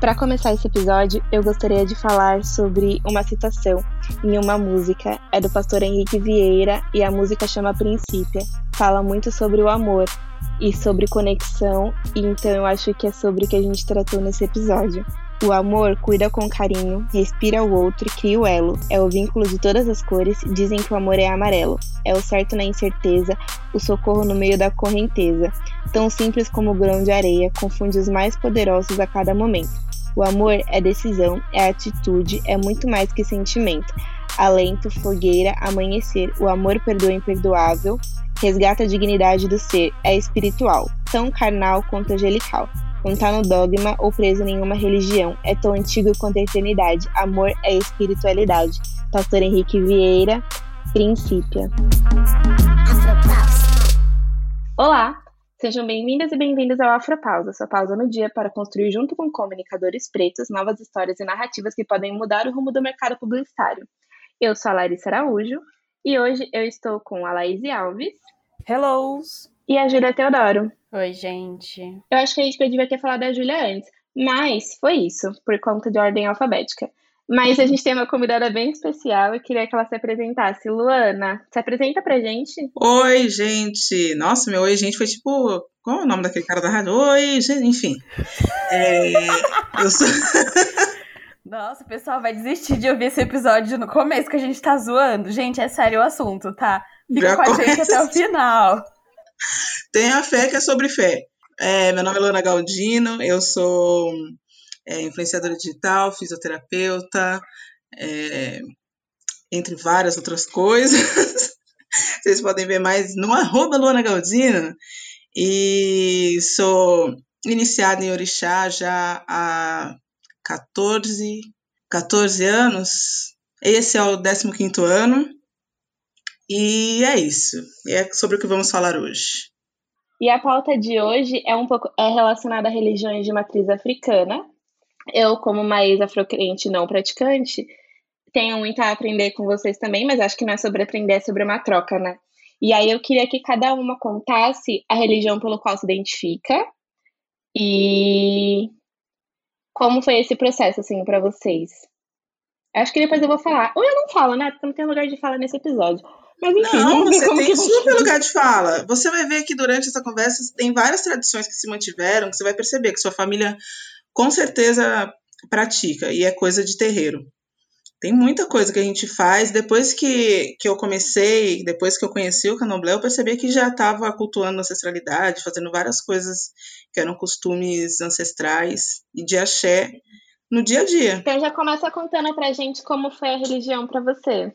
Para começar esse episódio, eu gostaria de falar sobre uma citação em uma música. É do pastor Henrique Vieira e a música chama Princípio. Fala muito sobre o amor e sobre conexão, e então eu acho que é sobre o que a gente tratou nesse episódio. O amor cuida com carinho, respira o outro e cria o elo. É o vínculo de todas as cores, dizem que o amor é amarelo. É o certo na incerteza, o socorro no meio da correnteza. Tão simples como o grão de areia, confunde os mais poderosos a cada momento. O amor é decisão, é atitude, é muito mais que sentimento. Alento, fogueira, amanhecer. O amor perdoa imperdoável, resgata a dignidade do ser, é espiritual, tão carnal quanto angelical não está no dogma ou preso em nenhuma religião. É tão antigo quanto a eternidade. Amor é espiritualidade. Pastor Henrique Vieira, Princípio. Olá, sejam bem-vindas e bem-vindos ao Afropausa, sua pausa no dia para construir junto com comunicadores pretos novas histórias e narrativas que podem mudar o rumo do mercado publicitário. Eu sou a Larissa Araújo e hoje eu estou com a Laís Alves. Hello! E a Júlia Teodoro. Oi, gente. Eu acho que a gente devia ter falado da Júlia antes, mas foi isso, por conta de ordem alfabética. Mas a gente tem uma convidada bem especial, eu queria que ela se apresentasse. Luana, se apresenta pra gente. Oi, gente. Nossa, meu oi, gente, foi tipo. Qual é o nome daquele cara da rádio? Oi, gente, enfim. É, eu sou. Nossa, o pessoal vai desistir de ouvir esse episódio no começo que a gente tá zoando. Gente, é sério o assunto, tá? Fica Já com a gente até o final. Tenha fé que é sobre fé. É, meu nome é Luana Galdino, eu sou é, influenciadora digital, fisioterapeuta, é, entre várias outras coisas. Vocês podem ver mais no arroba Luana Galdino. E sou iniciada em Orixá já há 14, 14 anos. Esse é o 15º ano. E é isso. É sobre o que vamos falar hoje. E a pauta de hoje é um pouco é relacionada a religiões de matriz africana. Eu, como uma ex-afrocrente não praticante, tenho muito a aprender com vocês também, mas acho que não é sobre aprender, é sobre uma troca, né? E aí eu queria que cada uma contasse a religião pelo qual se identifica e como foi esse processo, assim, para vocês. Acho que depois eu vou falar. Ou eu não falo, né? Porque não tem lugar de fala nesse episódio. Mas enfim, não, você tem super lugar de fala. Você vai ver que durante essa conversa tem várias tradições que se mantiveram, que você vai perceber que sua família com certeza pratica, e é coisa de terreiro. Tem muita coisa que a gente faz. Depois que, que eu comecei, depois que eu conheci o Candomblé, eu percebi que já estava cultuando ancestralidade, fazendo várias coisas que eram costumes ancestrais e de axé no dia a dia. Então já começa contando pra gente como foi a religião para você.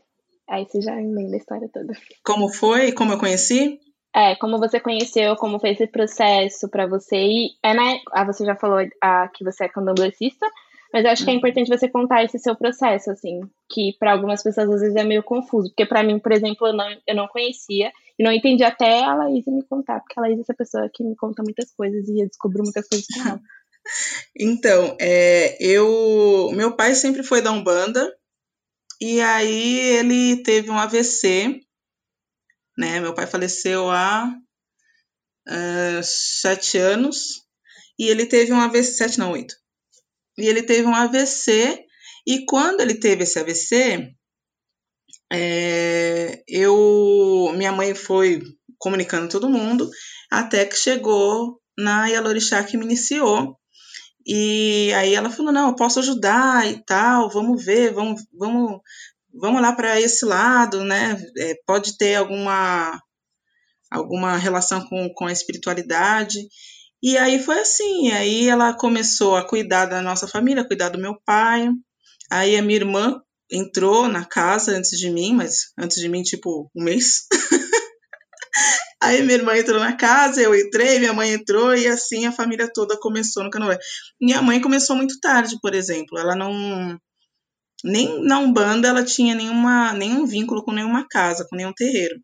Aí você já emenda a história toda. Como foi? Como eu conheci? É, como você conheceu, como foi esse processo para você ir. É, né? Ah, você já falou ah, que você é candomblessista, mas acho que é uhum. importante você contar esse seu processo, assim, que para algumas pessoas às vezes é meio confuso, porque para mim, por exemplo, eu não, eu não conhecia e não entendi até a Laís me contar, porque a Laís é essa pessoa que me conta muitas coisas e eu descubro muitas coisas com ela. Então, é, eu, meu pai sempre foi da Umbanda, e aí ele teve um AVC, né? Meu pai faleceu há uh, sete anos e ele teve um AVC, sete não, oito. E ele teve um AVC e quando ele teve esse AVC, é, eu, minha mãe foi comunicando todo mundo até que chegou na Yalorixá que me iniciou e aí ela falou: não, eu posso ajudar e tal, vamos ver, vamos, vamos, vamos lá para esse lado, né? É, pode ter alguma, alguma relação com, com a espiritualidade. E aí foi assim, aí ela começou a cuidar da nossa família, cuidar do meu pai. Aí a minha irmã entrou na casa antes de mim, mas antes de mim, tipo, um mês. Aí minha irmã entrou na casa, eu entrei, minha mãe entrou e assim a família toda começou no canoé. Minha mãe começou muito tarde, por exemplo. Ela não nem na Umbanda ela tinha nenhuma, nenhum vínculo com nenhuma casa, com nenhum terreiro.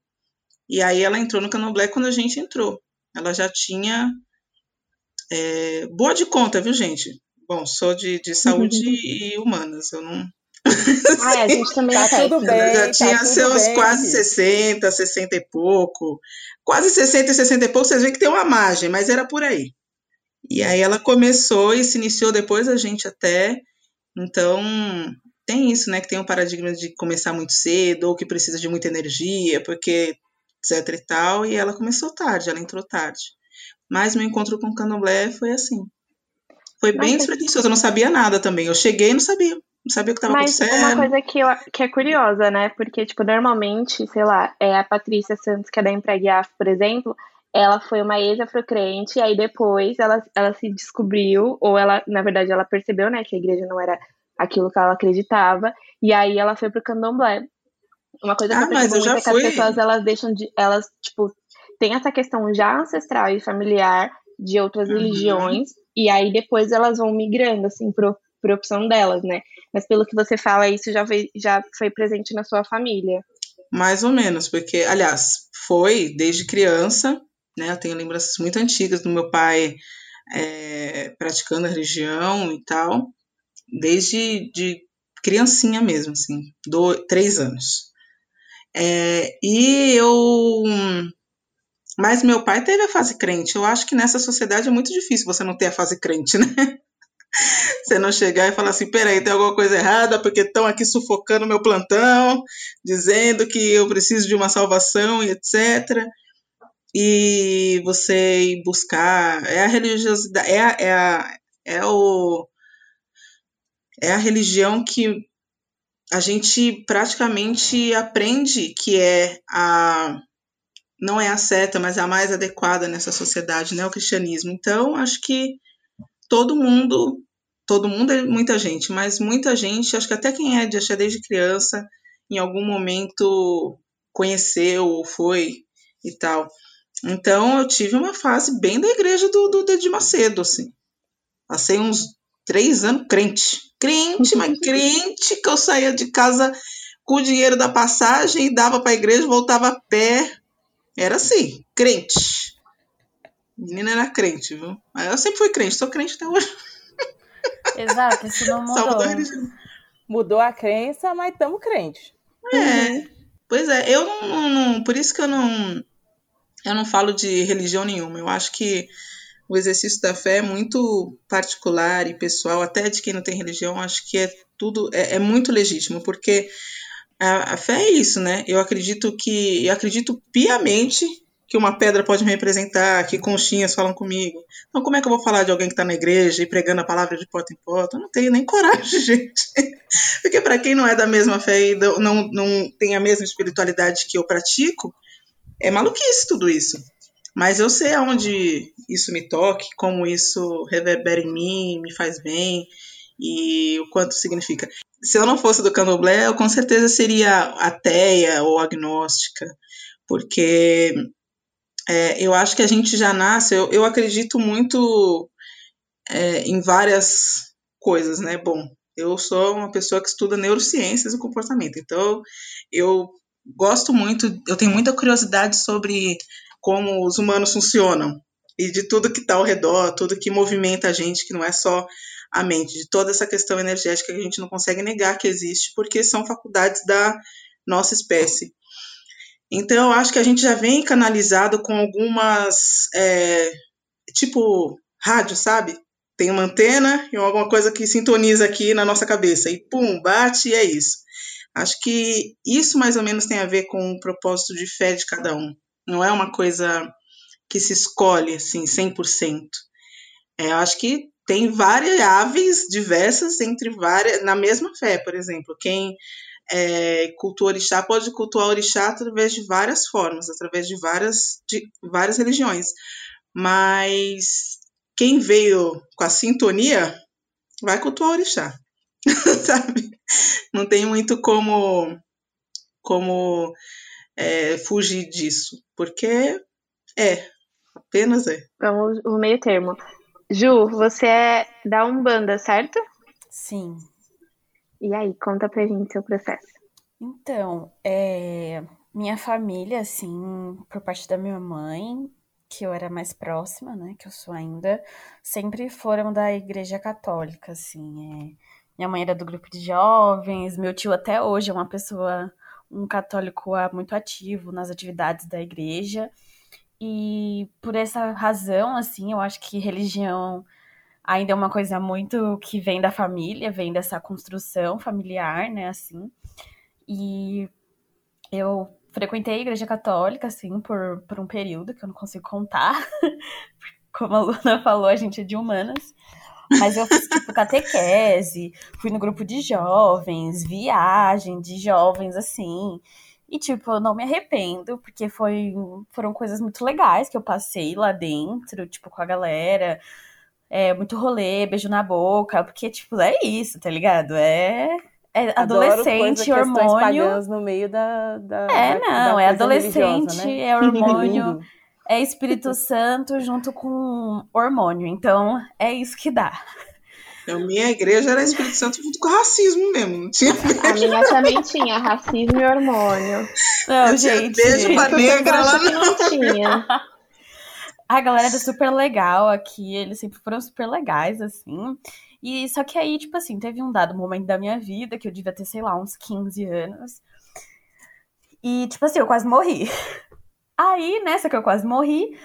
E aí ela entrou no Canoblé quando a gente entrou. Ela já tinha é, boa de conta, viu, gente? Bom, sou de, de saúde e humanas, eu não, Ai, a gente também tá tudo bem. Já tá tinha seus bem, quase filho. 60, 60 e pouco. Quase 60 e 60 e pouco, vocês veem que tem uma margem, mas era por aí. E aí ela começou e se iniciou depois a gente até. Então, tem isso, né? Que tem um paradigma de começar muito cedo, ou que precisa de muita energia, porque etc e tal. E ela começou tarde, ela entrou tarde. Mas meu encontro com o candomblé foi assim. Foi bem despretensioso, eu não sabia nada também. Eu cheguei e não sabia. Não sabia o que estava acontecendo. Mas uma coisa que, eu, que é curiosa, né? Porque, tipo, normalmente, sei lá, é a Patrícia Santos, que é da Empreguiaf, por exemplo, ela foi uma ex-afrocrente, e aí depois ela, ela se descobriu, ou ela, na verdade, ela percebeu, né, que a igreja não era aquilo que ela acreditava, e aí ela foi pro candomblé. Uma coisa que ah, eu percebo eu muito é que as pessoas, elas deixam de, elas, tipo, tem essa questão já ancestral e familiar de outras Uhum. religiões, e aí depois elas vão migrando, assim, pro, por opção delas, né? Mas pelo que você fala, isso já foi, já foi presente na sua família. Mais ou menos, porque, aliás, foi desde criança, né? Eu tenho lembranças muito antigas do meu pai é, praticando a religião e tal, desde de criancinha mesmo, assim, do, três anos. É, e eu. Mas meu pai teve a fase crente. Eu acho que nessa sociedade é muito difícil você não ter a fase crente, né? Você não chegar e falar assim, peraí, tem alguma coisa errada, porque estão aqui sufocando meu plantão, dizendo que eu preciso de uma salvação e etc. E você ir buscar. É a religiosidade, é é a, é o, é a religião que a gente praticamente aprende que é a. Não é a certa, mas a mais adequada nessa sociedade, né? O cristianismo. Então, acho que todo mundo, todo mundo é muita gente, mas muita gente, acho que até quem é de axé desde criança, em algum momento conheceu ou foi e tal. Então eu tive uma fase bem da igreja do, do Macedo, assim. Passei uns três anos crente. Crente, mas crente, que eu saía de casa com o dinheiro da passagem e dava para a igreja, voltava a pé. Era assim, crente. Menina era crente, viu? Mas eu sempre fui crente, sou crente até hoje. Exato, isso não Só mudou mudou. a religião. Mudou a crença, mas estamos crentes. É, pois é, eu não, não- não- Por isso que eu não. Eu não falo de religião nenhuma. Eu acho que o exercício da fé é muito particular e pessoal, até de quem não tem religião, acho que é tudo. É, é muito legítimo, porque a, a fé é isso, né? Eu acredito que. Eu acredito piamente que uma pedra pode me representar, que conchinhas falam comigo. Então, como é que eu vou falar de alguém que está na igreja e pregando a palavra de porta em porta? Eu não tenho nem coragem, gente. Porque para quem não é da mesma fé e não, não, tem a mesma espiritualidade que eu pratico, é maluquice tudo isso. Mas eu sei aonde isso me toque, como isso reverbera em mim, me faz bem e o quanto significa. Se eu não fosse do candomblé, eu com certeza seria ateia ou agnóstica, porque é, eu acho que a gente já nasce, eu, eu acredito muito é, em várias coisas, né? Bom, eu sou uma pessoa que estuda neurociências e comportamento, então eu gosto muito, eu tenho muita curiosidade sobre como os humanos funcionam e de tudo que está ao redor, tudo que movimenta a gente, que não é só a mente, de toda essa questão energética que a gente não consegue negar que existe, porque são faculdades da nossa espécie. Então, eu acho que a gente já vem canalizado com algumas, é, tipo, rádio, sabe? Tem uma antena e alguma coisa que sintoniza aqui na nossa cabeça, e pum, bate e é isso. Acho que isso mais ou menos tem a ver com o propósito de fé de cada um. Não é uma coisa que se escolhe, assim, 100%. É, eu acho que tem variáveis diversas entre várias, na mesma fé, por exemplo. Quem é, cultua orixá pode cultuar orixá através de várias formas, através de várias, de várias religiões. Mas quem veio com a sintonia vai cultuar orixá, sabe? Não tem muito como, como é, fugir disso, porque é, apenas é. Vamos o meio termo. Ju, você é da Umbanda, certo? Sim. E aí, conta pra gente seu processo. Então, é, minha família, assim, por parte da minha mãe, que eu era mais próxima, né, que eu sou ainda, sempre foram da igreja católica, assim, é. Minha mãe era do grupo de jovens, meu tio até hoje é uma pessoa, um católico muito ativo nas atividades da igreja. E por essa razão, assim, eu acho que religião ainda é uma coisa muito que vem da família, vem dessa construção familiar, né, assim. E eu frequentei a igreja católica, assim, por, por um período que eu não consigo contar. Como a Luna falou, a gente é de humanas. Mas eu fiz, tipo, catequese, fui no grupo de jovens, viagem de jovens, assim. E, tipo, eu não me arrependo, porque foi, foram coisas muito legais que eu passei lá dentro, tipo, com a galera. É, muito rolê, beijo na boca, porque, tipo, é isso, tá ligado? É, é adolescente, hormônio. no meio da. da é, não, da é adolescente, né? é hormônio, é Espírito Santo junto com hormônio. Então, é isso que dá. A minha igreja era Espírito Santo junto com racismo mesmo. Não tinha A minha também tinha racismo e hormônio. Não, gente. Beijo pra negra lá que não tinha. A galera era super legal aqui, eles sempre foram super legais, assim. E só que aí, tipo assim, teve um dado momento da minha vida que eu devia ter, sei lá, uns 15 anos. E, tipo assim, eu quase morri. Aí, nessa que eu quase morri,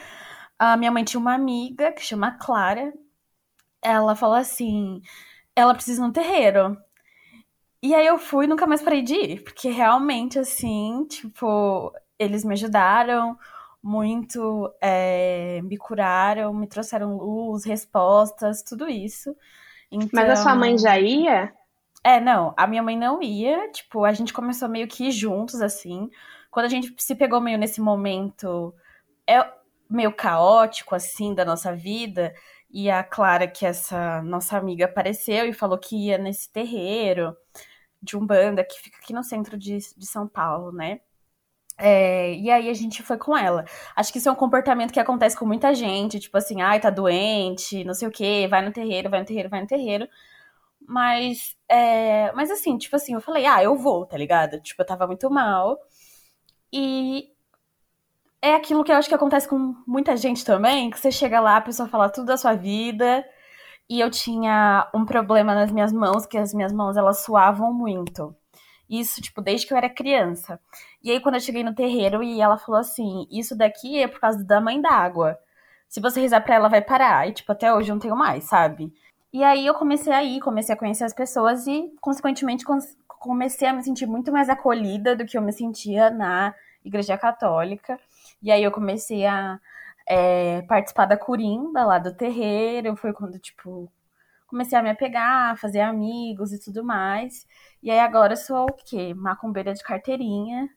a minha mãe tinha uma amiga que chama Clara. Ela falou assim: ela precisa de um terreiro. E aí eu fui e nunca mais parei de ir, porque realmente, assim, tipo, eles me ajudaram muito, é, me curaram, me trouxeram luz, respostas, tudo isso. Então, Mas a sua mãe já ia? É, não, a minha mãe não ia, tipo, a gente começou meio que juntos, assim. Quando a gente se pegou meio nesse momento, é meio caótico, assim, da nossa vida, e a Clara, que essa nossa amiga, apareceu e falou que ia nesse terreiro de Umbanda, que fica aqui no centro de, de São Paulo, né? É, e aí a gente foi com ela. Acho que isso é um comportamento que acontece com muita gente, tipo assim, ai, tá doente, não sei o quê, vai no terreiro, vai no terreiro, vai no terreiro. Mas, é, mas assim, tipo assim, eu falei, ah, eu vou, tá ligado? Tipo, eu tava muito mal. E é aquilo que eu acho que acontece com muita gente também, que você chega lá, a pessoa fala tudo da sua vida, e eu tinha um problema nas minhas mãos, que as minhas mãos, elas suavam muito. Isso, tipo, desde que eu era criança. E aí, quando eu cheguei no terreiro, e ela falou assim: Isso daqui é por causa da mãe d'água. Se você rezar pra ela, vai parar. E, tipo, até hoje eu não tenho mais, sabe? E aí eu comecei a ir, comecei a conhecer as pessoas e, consequentemente, comecei a me sentir muito mais acolhida do que eu me sentia na Igreja Católica. E aí eu comecei a é, participar da curimba lá do terreiro. Foi quando, tipo, comecei a me apegar, fazer amigos e tudo mais. E aí agora sou o quê? Macumbeira de carteirinha.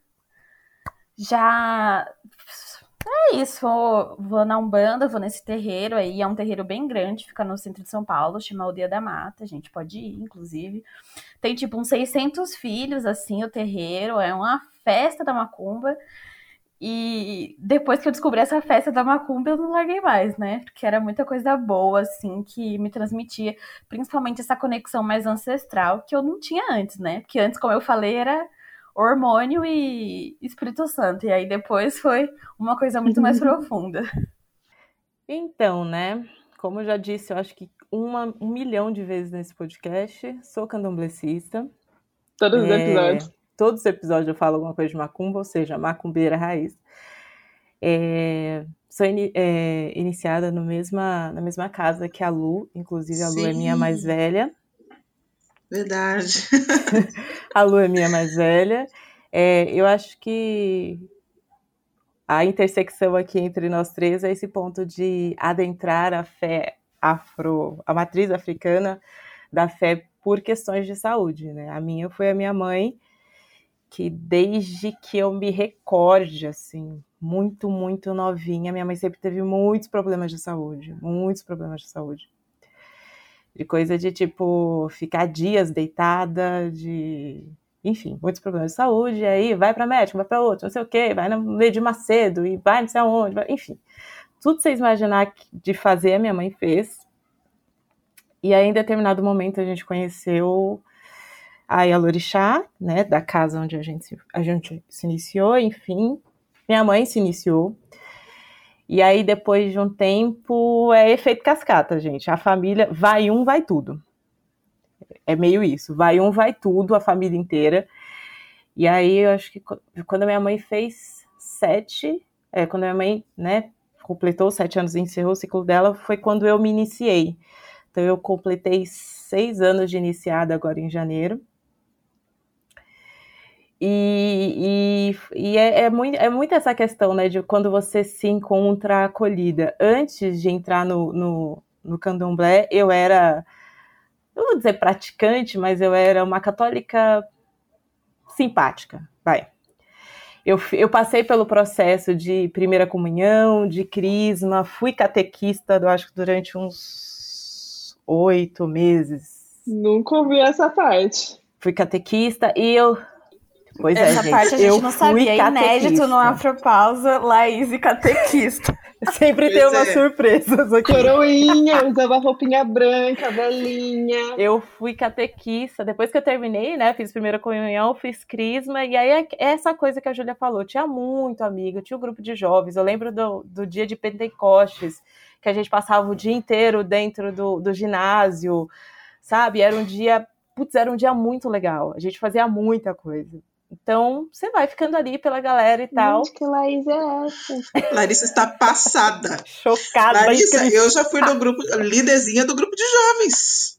Já. É isso, vou, vou na Umbanda, vou nesse terreiro aí, é um terreiro bem grande, fica no centro de São Paulo, chama Aldeia da Mata, a gente pode ir, inclusive. Tem tipo uns 600 filhos, assim, o terreiro, é uma festa da macumba. E depois que eu descobri essa festa da Macumba, eu não larguei mais, né? Porque era muita coisa boa, assim, que me transmitia, principalmente essa conexão mais ancestral que eu não tinha antes, né? Porque antes, como eu falei, era hormônio e Espírito Santo. E aí depois foi uma coisa muito mais profunda. Então, né? Como eu já disse, eu acho que uma, um milhão de vezes nesse podcast, sou candomblessista. Todos os episódios todos os episódios eu falo alguma coisa de macumba, ou seja, macumbeira raiz. É, sou in, é, iniciada no mesma, na mesma casa que a Lu, inclusive a Lu Sim. é minha mais velha. Verdade. a Lu é minha mais velha. É, eu acho que a intersecção aqui entre nós três é esse ponto de adentrar a fé afro, a matriz africana da fé por questões de saúde, né? A minha foi a minha mãe que desde que eu me recorde, assim, muito, muito novinha, minha mãe sempre teve muitos problemas de saúde, muitos problemas de saúde. De coisa de, tipo, ficar dias deitada, de... Enfim, muitos problemas de saúde, aí vai para médico, vai para outro, não sei o quê, vai no meio de Macedo, e vai não sei aonde, vai... enfim. Tudo vocês imaginar de fazer, a minha mãe fez. E aí, em determinado momento, a gente conheceu a Yalorixá, né, da casa onde a gente, a gente se iniciou, enfim. Minha mãe se iniciou. E aí, depois de um tempo, é efeito cascata, gente. A família vai um, vai tudo. É meio isso. Vai um, vai tudo, a família inteira. E aí, eu acho que quando a minha mãe fez sete, é, quando a minha mãe, né, completou sete anos e encerrou o ciclo dela, foi quando eu me iniciei. Então, eu completei seis anos de iniciada agora em janeiro. E, e, e é, é, muito, é muito essa questão, né, de quando você se encontra acolhida. Antes de entrar no, no, no candomblé, eu era, não vou dizer praticante, mas eu era uma católica simpática, vai. Eu, eu passei pelo processo de primeira comunhão, de crisma, fui catequista, eu acho que durante uns oito meses. Nunca ouvi essa parte. Fui catequista e eu Pois é, Essa gente, parte a gente eu não fui sabia. É inédito no Afropausa, Laís e catequista. Sempre tem umas é. surpresas aqui. Coroinha, usava roupinha branca, velhinha. Eu fui catequista, depois que eu terminei, né, fiz primeira comunhão, fiz crisma, e aí é essa coisa que a Júlia falou, tinha muito amigo, tinha um grupo de jovens, eu lembro do, do dia de Pentecostes, que a gente passava o dia inteiro dentro do, do ginásio, sabe, era um dia, putz, era um dia muito legal, a gente fazia muita coisa. Então, você vai ficando ali pela galera e tal, Gente, que Laís é essa? Larissa está passada. chocada. Larissa, eu já fui do grupo, líderzinha do grupo de jovens.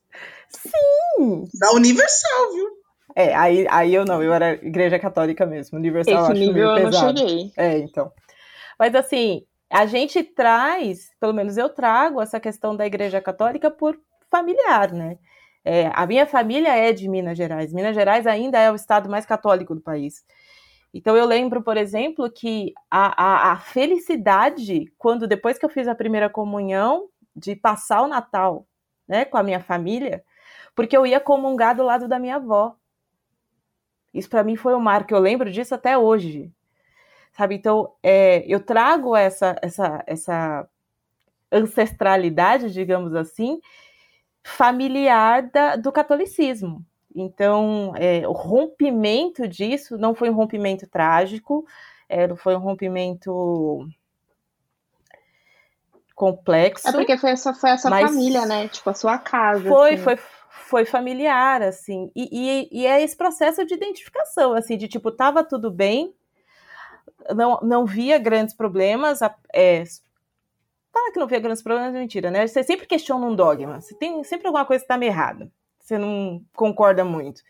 Sim! Da Universal, viu? É, aí, aí eu não, eu era igreja católica mesmo, universal eu Esse acho nível meio eu não pesado. cheguei. É, então. Mas assim, a gente traz, pelo menos eu trago essa questão da Igreja Católica por familiar, né? É, a minha família é de Minas Gerais. Minas Gerais ainda é o estado mais católico do país. Então eu lembro, por exemplo, que a, a, a felicidade, quando depois que eu fiz a primeira comunhão, de passar o Natal né, com a minha família, porque eu ia comungar do lado da minha avó. Isso para mim foi um marco, eu lembro disso até hoje sabe? Então, é, eu trago essa, essa, essa ancestralidade, digamos assim, familiar da, do catolicismo. Então, é, o rompimento disso não foi um rompimento trágico, é, foi um rompimento complexo. É porque foi, só foi a sua família, né? Tipo, a sua casa. Foi, assim. foi, foi familiar, assim. E, e, e é esse processo de identificação, assim, de tipo, tava tudo bem, não, não via grandes problemas. É, fala que não via grandes problemas é mentira, né? Você sempre questiona um dogma. Você tem sempre alguma coisa que tá meio errada. Você não concorda muito.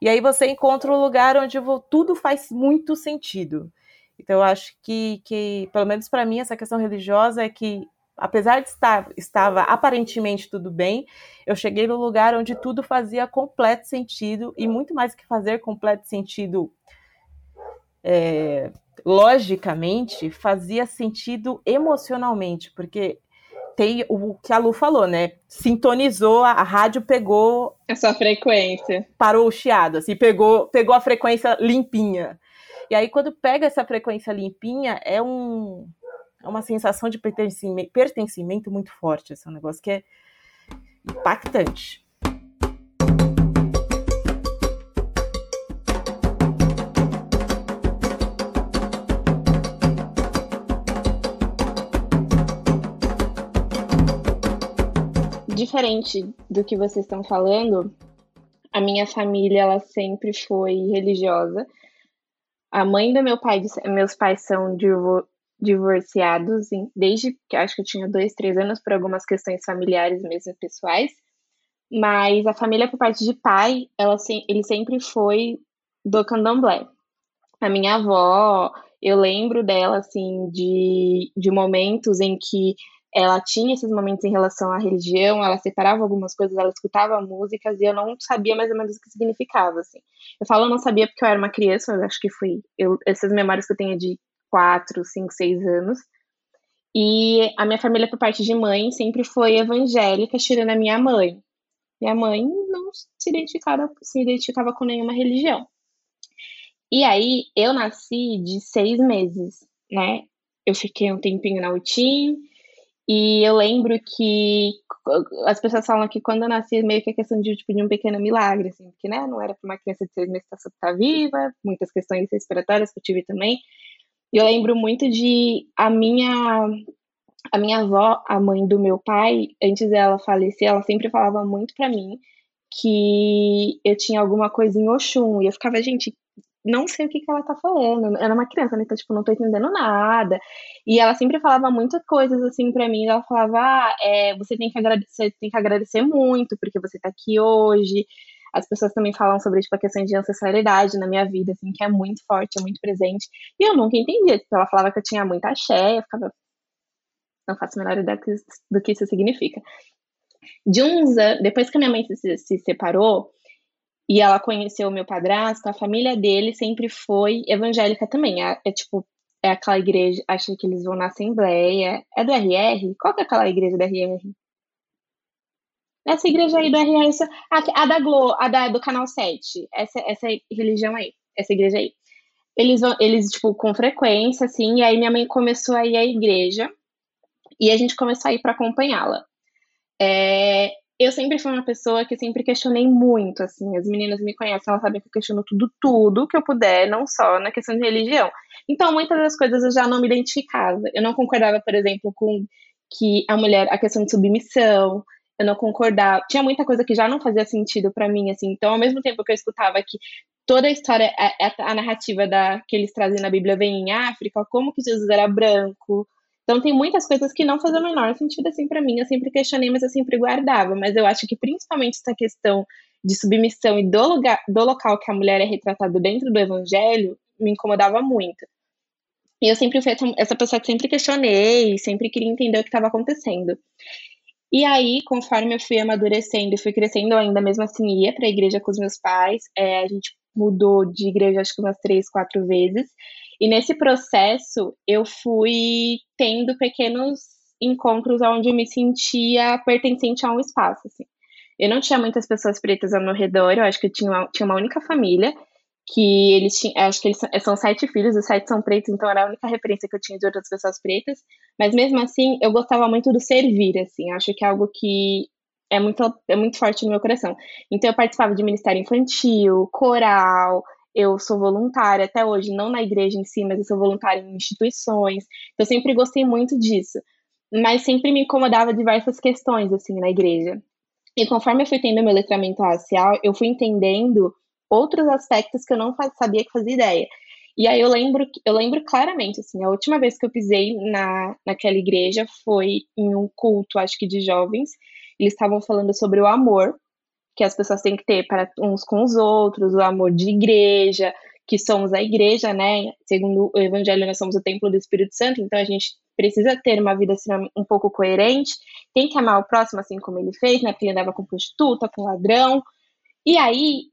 E aí você encontra um lugar onde tudo faz muito sentido. Então, eu acho que, que pelo menos para mim, essa questão religiosa é que, apesar de estar estava aparentemente tudo bem, eu cheguei no lugar onde tudo fazia completo sentido, e muito mais que fazer completo sentido é, logicamente, fazia sentido emocionalmente, porque tem o que a Lu falou, né? Sintonizou, a, a rádio pegou, A sua frequência. parou o chiado, assim, pegou, pegou a frequência limpinha. E aí, quando pega essa frequência limpinha, é um é uma sensação de pertencimento, pertencimento muito forte. Esse é um negócio que é impactante. Diferente do que vocês estão falando, a minha família ela sempre foi religiosa. A mãe do meu pai, meus pais são divo- divorciados desde que acho que eu tinha dois, três anos por algumas questões familiares mesmo pessoais. Mas a família por parte de pai, ela ele sempre foi do candomblé. A minha avó, eu lembro dela assim de, de momentos em que ela tinha esses momentos em relação à religião, ela separava algumas coisas, ela escutava músicas e eu não sabia mais ou menos o que significava, assim. Eu falo eu não sabia porque eu era uma criança, eu acho que foi eu, essas memórias que eu tenho é de 4, 5, 6 anos. E a minha família por parte de mãe sempre foi evangélica, tirando a minha mãe. Minha mãe não se identificava, se identificava com nenhuma religião. E aí, eu nasci de seis meses, né? Eu fiquei um tempinho na UTI, e eu lembro que as pessoas falam que quando eu nasci, meio que é questão de, tipo, de um pequeno milagre, assim, porque, né, não era para uma criança de seis meses estar tá viva, muitas questões respiratórias que eu tive também. E eu lembro muito de a minha a minha avó, a mãe do meu pai, antes dela falecer, ela sempre falava muito para mim que eu tinha alguma coisa em Oxum. E eu ficava, gente, não sei o que, que ela tá falando. Eu era uma criança, né? Então, tipo, não tô entendendo nada. E ela sempre falava muitas coisas assim para mim. Ela falava, ah, é, você tem que agradecer, tem que agradecer muito, porque você tá aqui hoje. As pessoas também falam sobre tipo, a questão de ancestralidade na minha vida, assim, que é muito forte, é muito presente. E eu nunca entendia. Tipo, ela falava que eu tinha muita axé, eu ficava. Não faço a menor ideia do que isso significa. De uns anos, depois que a minha mãe se, se separou, e ela conheceu o meu padrasto, a família dele sempre foi evangélica também. É, é, tipo, é aquela igreja, acho que eles vão na Assembleia. É do RR? Qual que é aquela igreja do RR? Essa igreja aí do RR, a, a da Glo, a da, do Canal 7. Essa, essa religião aí, essa igreja aí. Eles vão, eles, tipo, com frequência, assim, e aí minha mãe começou a ir à igreja e a gente começou a ir para acompanhá-la. É, eu sempre fui uma pessoa que sempre questionei muito, assim, as meninas me conhecem, elas sabem que eu questiono tudo, tudo que eu puder, não só na questão de religião. Então, muitas das coisas eu já não me identificava. Eu não concordava, por exemplo, com que a mulher, a questão de submissão, eu não concordava. Tinha muita coisa que já não fazia sentido para mim, assim. Então, ao mesmo tempo que eu escutava que toda a história, a, a narrativa da, que eles trazem na Bíblia vem em África, como que Jesus era branco, então tem muitas coisas que não fazem o menor sentido assim para mim. Eu sempre questionei, mas eu sempre guardava. Mas eu acho que principalmente essa questão de submissão e do, lugar, do local que a mulher é retratada dentro do evangelho me incomodava muito. E eu sempre fui essa pessoa que sempre questionei, sempre queria entender o que estava acontecendo. E aí, conforme eu fui amadurecendo e fui crescendo, ainda mesmo assim ia para a igreja com os meus pais. É, a gente mudou de igreja acho que umas três, quatro vezes. E nesse processo, eu fui tendo pequenos encontros onde eu me sentia pertencente a um espaço, assim. Eu não tinha muitas pessoas pretas ao meu redor, eu acho que eu tinha uma, tinha uma única família, que eles tinham, acho que eles são, são sete filhos, os sete são pretos, então era a única referência que eu tinha de outras pessoas pretas, mas mesmo assim, eu gostava muito do servir, assim, acho que é algo que é muito, é muito forte no meu coração. Então eu participava de ministério infantil, coral, eu sou voluntária até hoje, não na igreja em si, mas eu sou voluntária em instituições. Eu sempre gostei muito disso, mas sempre me incomodava diversas questões assim na igreja. E conforme eu fui tendo meu letramento racial, eu fui entendendo outros aspectos que eu não sabia que fazia ideia. E aí eu lembro, eu lembro claramente, assim, a última vez que eu pisei na, naquela igreja foi em um culto, acho que de jovens. Eles estavam falando sobre o amor, que as pessoas têm que ter para uns com os outros, o amor de igreja, que somos a igreja, né? Segundo o evangelho, nós somos o templo do Espírito Santo, então a gente precisa ter uma vida assim, um pouco coerente, tem que amar o próximo assim como ele fez, né? Porque ele andava com prostituta, com ladrão. E aí,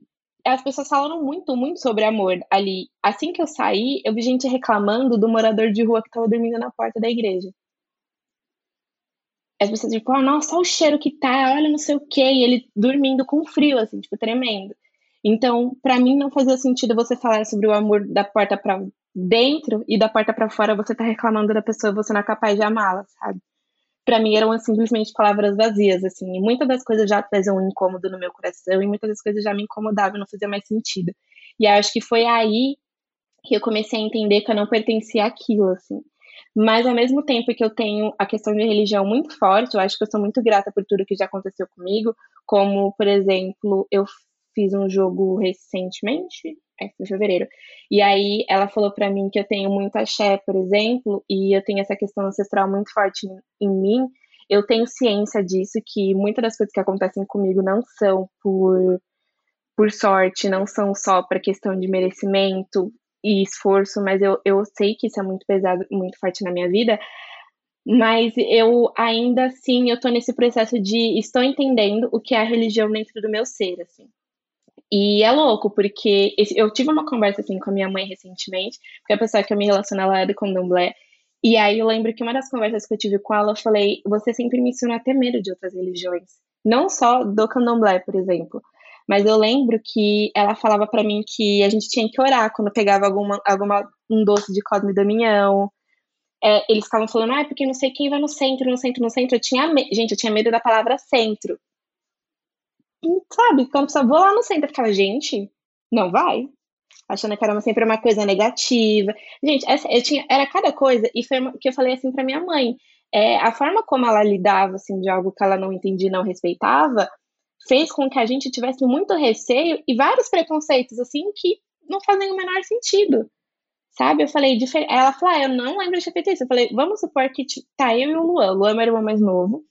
as pessoas falaram muito, muito sobre amor ali. Assim que eu saí, eu vi gente reclamando do morador de rua que estava dormindo na porta da igreja as pessoas tipo, ah, nossa, olha o cheiro que tá, olha não sei o quê, e ele dormindo com frio, assim, tipo, tremendo. Então, para mim não fazia sentido você falar sobre o amor da porta para dentro e da porta para fora você tá reclamando da pessoa, você não é capaz de amá-la, sabe? Para mim eram simplesmente palavras vazias, assim, e muitas das coisas já traziam um incômodo no meu coração e muitas das coisas já me incomodavam, não fazia mais sentido. E acho que foi aí que eu comecei a entender que eu não pertencia àquilo, assim. Mas ao mesmo tempo que eu tenho a questão de religião muito forte, eu acho que eu sou muito grata por tudo que já aconteceu comigo, como, por exemplo, eu fiz um jogo recentemente, é, em fevereiro. E aí ela falou para mim que eu tenho muita axé, por exemplo, e eu tenho essa questão ancestral muito forte em, em mim. Eu tenho ciência disso, que muitas das coisas que acontecem comigo não são por, por sorte, não são só para questão de merecimento, e esforço, mas eu, eu sei que isso é muito pesado, muito forte na minha vida. Mas eu ainda assim, eu tô nesse processo de estou entendendo o que é a religião dentro do meu ser, assim. E é louco, porque eu tive uma conversa assim com a minha mãe recentemente, porque a pessoa que eu me relaciono ela é do candomblé, e aí eu lembro que uma das conversas que eu tive com ela, eu falei, você sempre me ensinou a ter medo de outras religiões. Não só do candomblé, por exemplo. Mas eu lembro que ela falava para mim que a gente tinha que orar quando pegava alguma, alguma um doce de Cosme e Damião. É, eles ficavam falando, ah, porque não sei quem vai no centro, no centro, no centro. Eu tinha. Gente, eu tinha medo da palavra centro. E, sabe, quando eu vou lá no centro, eu ficava, gente, não vai. Achando que era sempre uma coisa negativa. Gente, essa, eu tinha, era cada coisa, e foi que eu falei assim para minha mãe. É, a forma como ela lidava, assim, de algo que ela não entendia e não respeitava, fez com que a gente tivesse muito receio e vários preconceitos, assim, que não fazem o menor sentido. Sabe? Eu falei, diferente. Ela falou, ah, eu não lembro de ter feito isso. Eu falei, vamos supor que tá eu e o Luan. O Luan é meu irmão mais novo.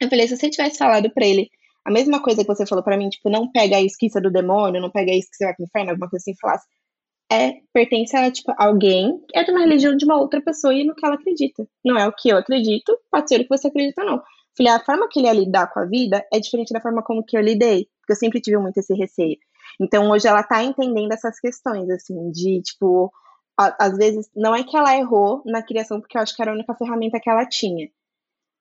Eu falei, se você tivesse falado pra ele a mesma coisa que você falou para mim, tipo, não pega a esquiça do demônio, não pega isso que você vai pro inferno, alguma coisa assim, falasse, é, pertence a, tipo, alguém que é de uma religião de uma outra pessoa e no que ela acredita. Não é o que eu acredito, pode ser o que você acredita, não. Falei, a forma que ele ia lidar com a vida é diferente da forma como que eu lidei, porque eu sempre tive muito esse receio. Então, hoje ela tá entendendo essas questões, assim, de, tipo, às vezes, não é que ela errou na criação, porque eu acho que era a única ferramenta que ela tinha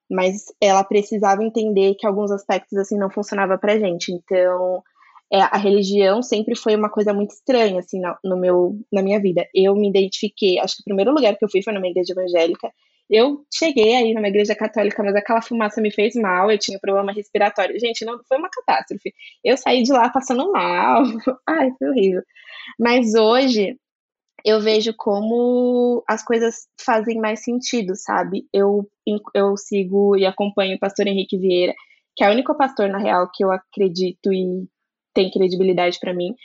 mas ela precisava entender que alguns aspectos assim não funcionava pra gente. Então, é, a religião sempre foi uma coisa muito estranha assim no, meu na minha vida. Eu me identifiquei, acho que o primeiro lugar que eu fui foi numa igreja evangélica. Eu cheguei aí numa igreja católica, mas aquela fumaça me fez mal, eu tinha problema respiratório. Gente, não foi uma catástrofe. Eu saí de lá passando mal. Ai, foi horrível. Mas hoje eu vejo como as coisas fazem mais sentido, sabe? Eu, eu sigo e acompanho o pastor Henrique Vieira, que é o único pastor, na real, que eu acredito e tem credibilidade para mim.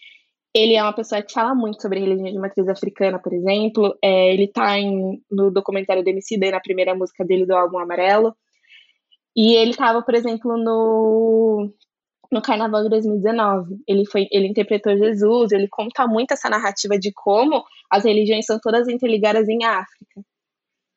Ele é uma pessoa que fala muito sobre religião de matriz africana, por exemplo. É, ele tá em, no documentário do Emicida, na primeira música dele do álbum Amarelo. E ele tava, por exemplo, no no Carnaval de 2019. Ele foi, ele interpretou Jesus, ele conta muito essa narrativa de como as religiões são todas interligadas em África.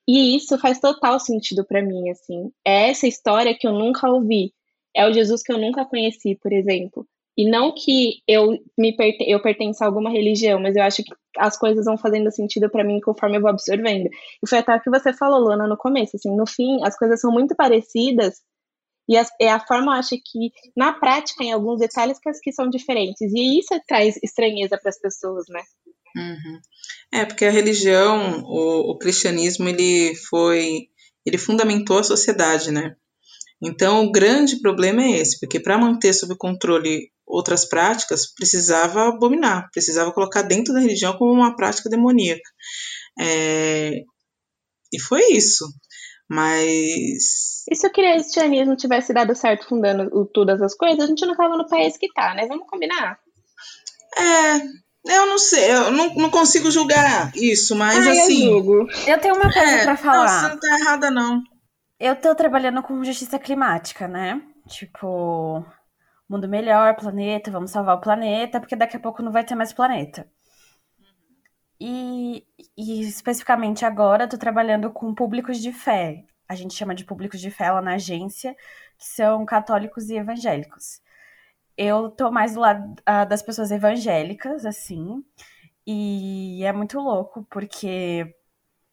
E isso faz total sentido para mim, assim. É essa história que eu nunca ouvi. É o Jesus que eu nunca conheci, por exemplo. E não que eu me perte eu pertença a alguma religião, mas eu acho que as coisas vão fazendo sentido para mim conforme eu vou absorvendo. E foi até o que você falou, Luana, no começo, assim, no fim, as coisas são muito parecidas, e a, é a forma, eu acho que, na prática, em alguns detalhes que, que são diferentes. E isso traz estranheza para as pessoas, né? Uhum. É, porque a religião, o, o cristianismo, ele foi. Ele fundamentou a sociedade, né? Então, o grande problema é esse, porque para manter sob controle outras práticas, precisava abominar, precisava colocar dentro da religião como uma prática demoníaca. É, e foi isso. Mas. E se o cristianismo tivesse dado certo fundando todas as coisas, a gente não tava no país que tá, né? Vamos combinar? É, eu não sei, eu não, não consigo julgar isso, mas ah, assim. Eu, julgo. eu tenho uma coisa é, pra falar. Não, você não tá errada, não. Eu tô trabalhando com justiça climática, né? Tipo, mundo melhor, planeta, vamos salvar o planeta, porque daqui a pouco não vai ter mais planeta. E, e especificamente agora, estou trabalhando com públicos de fé. A gente chama de públicos de fé lá na agência, que são católicos e evangélicos. Eu tô mais do lado uh, das pessoas evangélicas, assim, e é muito louco, porque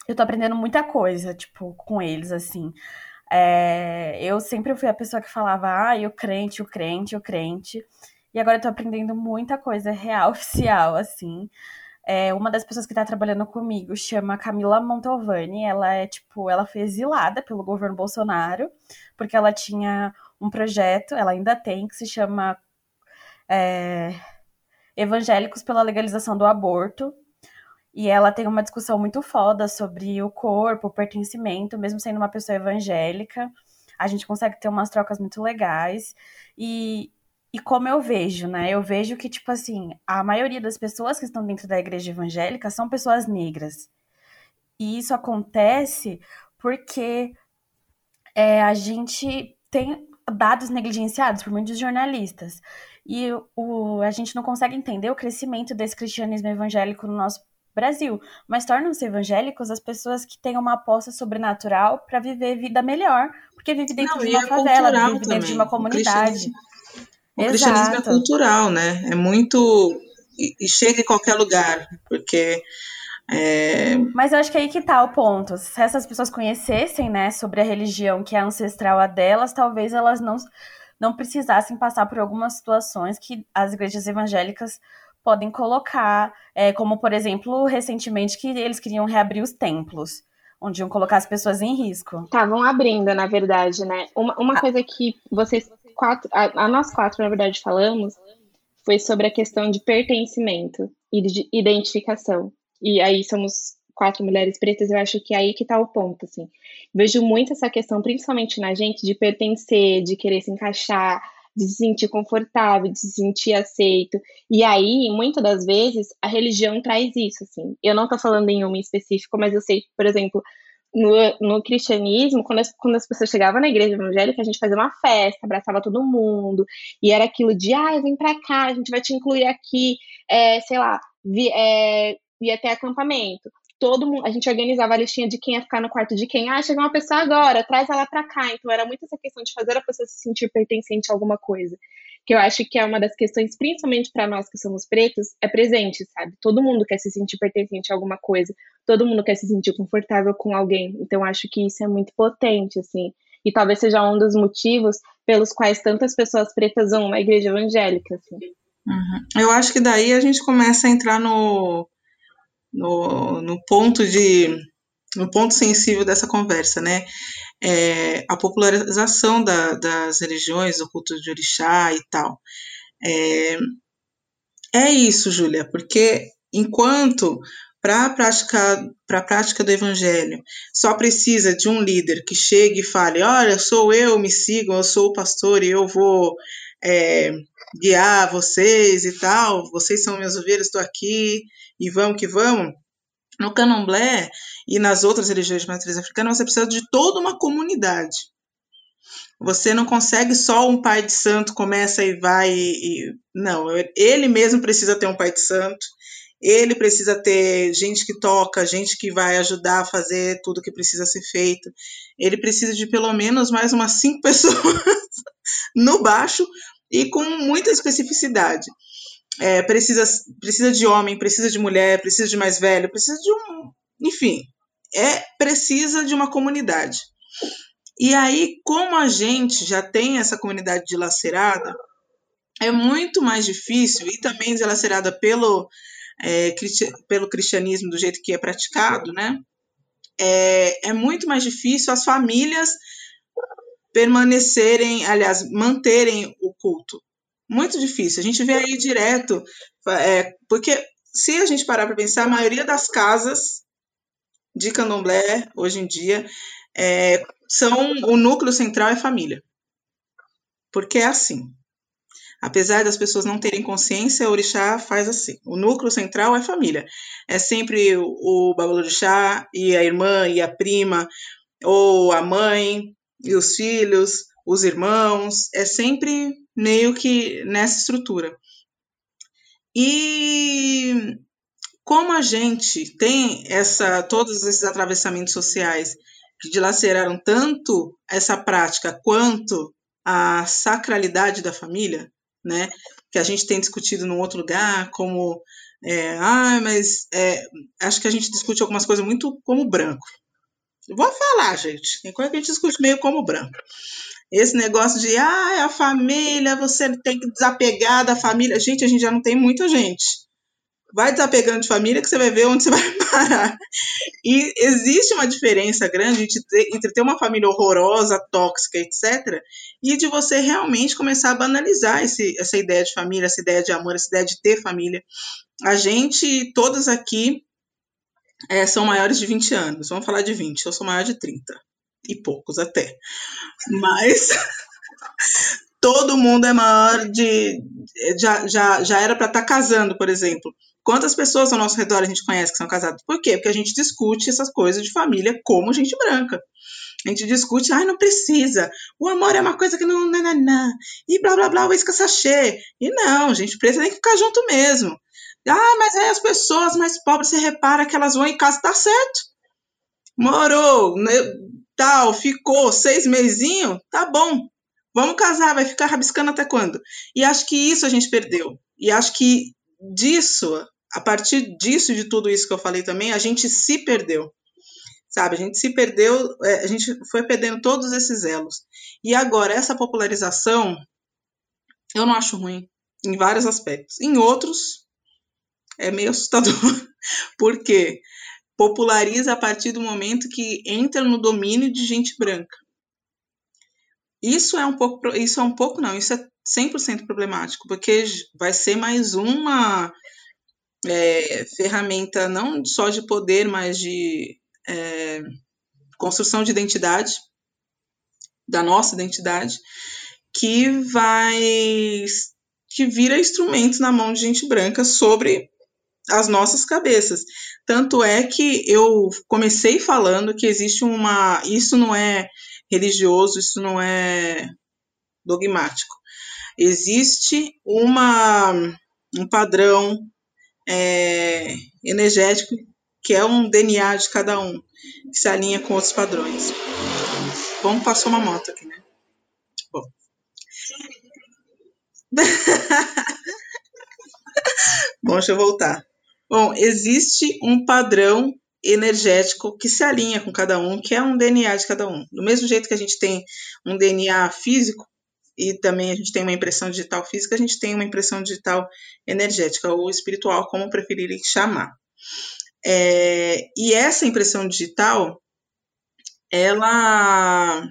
eu tô aprendendo muita coisa, tipo, com eles, assim. É, eu sempre fui a pessoa que falava, ah, o crente, o crente, o crente. E agora eu tô aprendendo muita coisa real, oficial, assim. É, uma das pessoas que está trabalhando comigo chama Camila Montovani. Ela é tipo, ela foi exilada pelo governo Bolsonaro porque ela tinha um projeto, ela ainda tem, que se chama é, Evangélicos pela Legalização do Aborto. E ela tem uma discussão muito foda sobre o corpo, o pertencimento, mesmo sendo uma pessoa evangélica. A gente consegue ter umas trocas muito legais. E e como eu vejo, né? Eu vejo que, tipo assim, a maioria das pessoas que estão dentro da igreja evangélica são pessoas negras. E isso acontece porque é, a gente tem dados negligenciados por muitos jornalistas. E o, a gente não consegue entender o crescimento desse cristianismo evangélico no nosso Brasil. Mas tornam-se evangélicos as pessoas que têm uma aposta sobrenatural para viver vida melhor, porque vive dentro não, de uma é favela, vive dentro também. de uma comunidade. O Exato. cristianismo é cultural, né? É muito. E, chega em qualquer lugar, porque. É... Mas eu acho que é aí que tá o ponto. Se essas pessoas conhecessem, né, sobre a religião que é ancestral a delas, talvez elas não, não precisassem passar por algumas situações que as igrejas evangélicas podem colocar, é, como por exemplo, recentemente que eles queriam reabrir os templos, onde iam colocar as pessoas em risco. Estavam abrindo, na verdade, né? Uma, uma ah. coisa que vocês quatro, a, a nós quatro, na verdade, falamos foi sobre a questão de pertencimento e de identificação. E aí somos quatro mulheres pretas, eu acho que é aí que tá o ponto, assim. Vejo muito essa questão, principalmente na gente, de pertencer, de querer se encaixar, de se sentir confortável, de se sentir aceito. E aí, muitas das vezes, a religião traz isso, assim. Eu não estou falando em uma específico, mas eu sei, por exemplo, no, no cristianismo, quando as, quando as pessoas chegavam na igreja evangélica, a gente fazia uma festa, abraçava todo mundo, e era aquilo de, ah, vem pra cá, a gente vai te incluir aqui, é, sei lá, vi, é, ia até acampamento todo mundo, a gente organizava a listinha de quem ia ficar no quarto de quem. Ah, chegou uma pessoa agora, traz ela pra cá. Então era muito essa questão de fazer a pessoa se sentir pertencente a alguma coisa. Que eu acho que é uma das questões, principalmente para nós que somos pretos, é presente, sabe? Todo mundo quer se sentir pertencente a alguma coisa, todo mundo quer se sentir confortável com alguém. Então acho que isso é muito potente, assim. E talvez seja um dos motivos pelos quais tantas pessoas pretas vão à igreja evangélica, assim. Uhum. Eu acho que daí a gente começa a entrar no, no, no ponto de no ponto sensível dessa conversa, né? É, a popularização da, das religiões, do culto de orixá e tal. É, é isso, Júlia, porque enquanto para a prática, a prática do evangelho só precisa de um líder que chegue e fale: Olha, sou eu, me sigam, eu sou o pastor e eu vou é, guiar vocês e tal, vocês são minhas ovelhas, estou aqui e vamos que vamos. No candomblé e nas outras religiões de matriz africana, você precisa de toda uma comunidade. Você não consegue só um pai de santo, começa e vai e, não, ele mesmo precisa ter um pai de santo. Ele precisa ter gente que toca, gente que vai ajudar a fazer tudo que precisa ser feito. Ele precisa de pelo menos mais umas cinco pessoas no baixo e com muita especificidade. É, precisa, precisa de homem, precisa de mulher, precisa de mais velho, precisa de um. Enfim, é precisa de uma comunidade. E aí, como a gente já tem essa comunidade dilacerada, é muito mais difícil, e também dilacerada pelo, é, pelo cristianismo do jeito que é praticado, né? É, é muito mais difícil as famílias permanecerem, aliás, manterem o culto. Muito difícil. A gente vê aí direto, é, porque se a gente parar para pensar, a maioria das casas de candomblé hoje em dia é, são o núcleo central é família. Porque é assim. Apesar das pessoas não terem consciência, o orixá faz assim. O núcleo central é família. É sempre o, o babalorixá e a irmã e a prima, ou a mãe e os filhos, os irmãos. É sempre meio que nessa estrutura. E como a gente tem essa todos esses atravessamentos sociais que dilaceraram tanto essa prática quanto a sacralidade da família, né? Que a gente tem discutido num outro lugar, como é, ah, mas é, acho que a gente discute algumas coisas muito como branco. Vou falar, gente. Tem coisa que a gente discute meio como branco. Esse negócio de, ah, é a família, você tem que desapegar da família. Gente, a gente já não tem muita gente. Vai desapegando de família que você vai ver onde você vai parar. E existe uma diferença grande entre ter uma família horrorosa, tóxica, etc., e de você realmente começar a banalizar esse, essa ideia de família, essa ideia de amor, essa ideia de ter família. A gente, todas aqui, é, são maiores de 20 anos. Vamos falar de 20, eu sou maior de 30 e poucos até. Mas todo mundo é maior de. Já, já, já era para estar tá casando, por exemplo. Quantas pessoas ao nosso redor a gente conhece que são casadas? Por quê? Porque a gente discute essas coisas de família como gente branca. A gente discute, ai, não precisa. O amor é uma coisa que não. Nananã, e blá blá blá, o sachê. E não, gente precisa nem ficar junto mesmo. Ah, mas aí as pessoas mais pobres, você repara que elas vão em casa, tá certo. Morou, né? tal, ficou seis mesinho, tá bom. Vamos casar, vai ficar rabiscando até quando? E acho que isso a gente perdeu. E acho que disso, a partir disso, de tudo isso que eu falei também, a gente se perdeu. Sabe, a gente se perdeu, é, a gente foi perdendo todos esses elos. E agora, essa popularização, eu não acho ruim, em vários aspectos. Em outros, é meio assustador. Por quê? populariza a partir do momento que entra no domínio de gente branca. Isso é um pouco, isso é um pouco não, isso é 100% problemático, porque vai ser mais uma é, ferramenta não só de poder, mas de é, construção de identidade, da nossa identidade, que vai que vira instrumento na mão de gente branca sobre as nossas cabeças. Tanto é que eu comecei falando que existe uma. Isso não é religioso, isso não é dogmático. Existe uma, um padrão é, energético que é um DNA de cada um, que se alinha com outros padrões. Bom, passou uma moto aqui, né? Bom. Bom, deixa eu voltar. Bom, existe um padrão energético que se alinha com cada um, que é um DNA de cada um. Do mesmo jeito que a gente tem um DNA físico e também a gente tem uma impressão digital física, a gente tem uma impressão digital energética ou espiritual, como preferirem chamar. É, e essa impressão digital, ela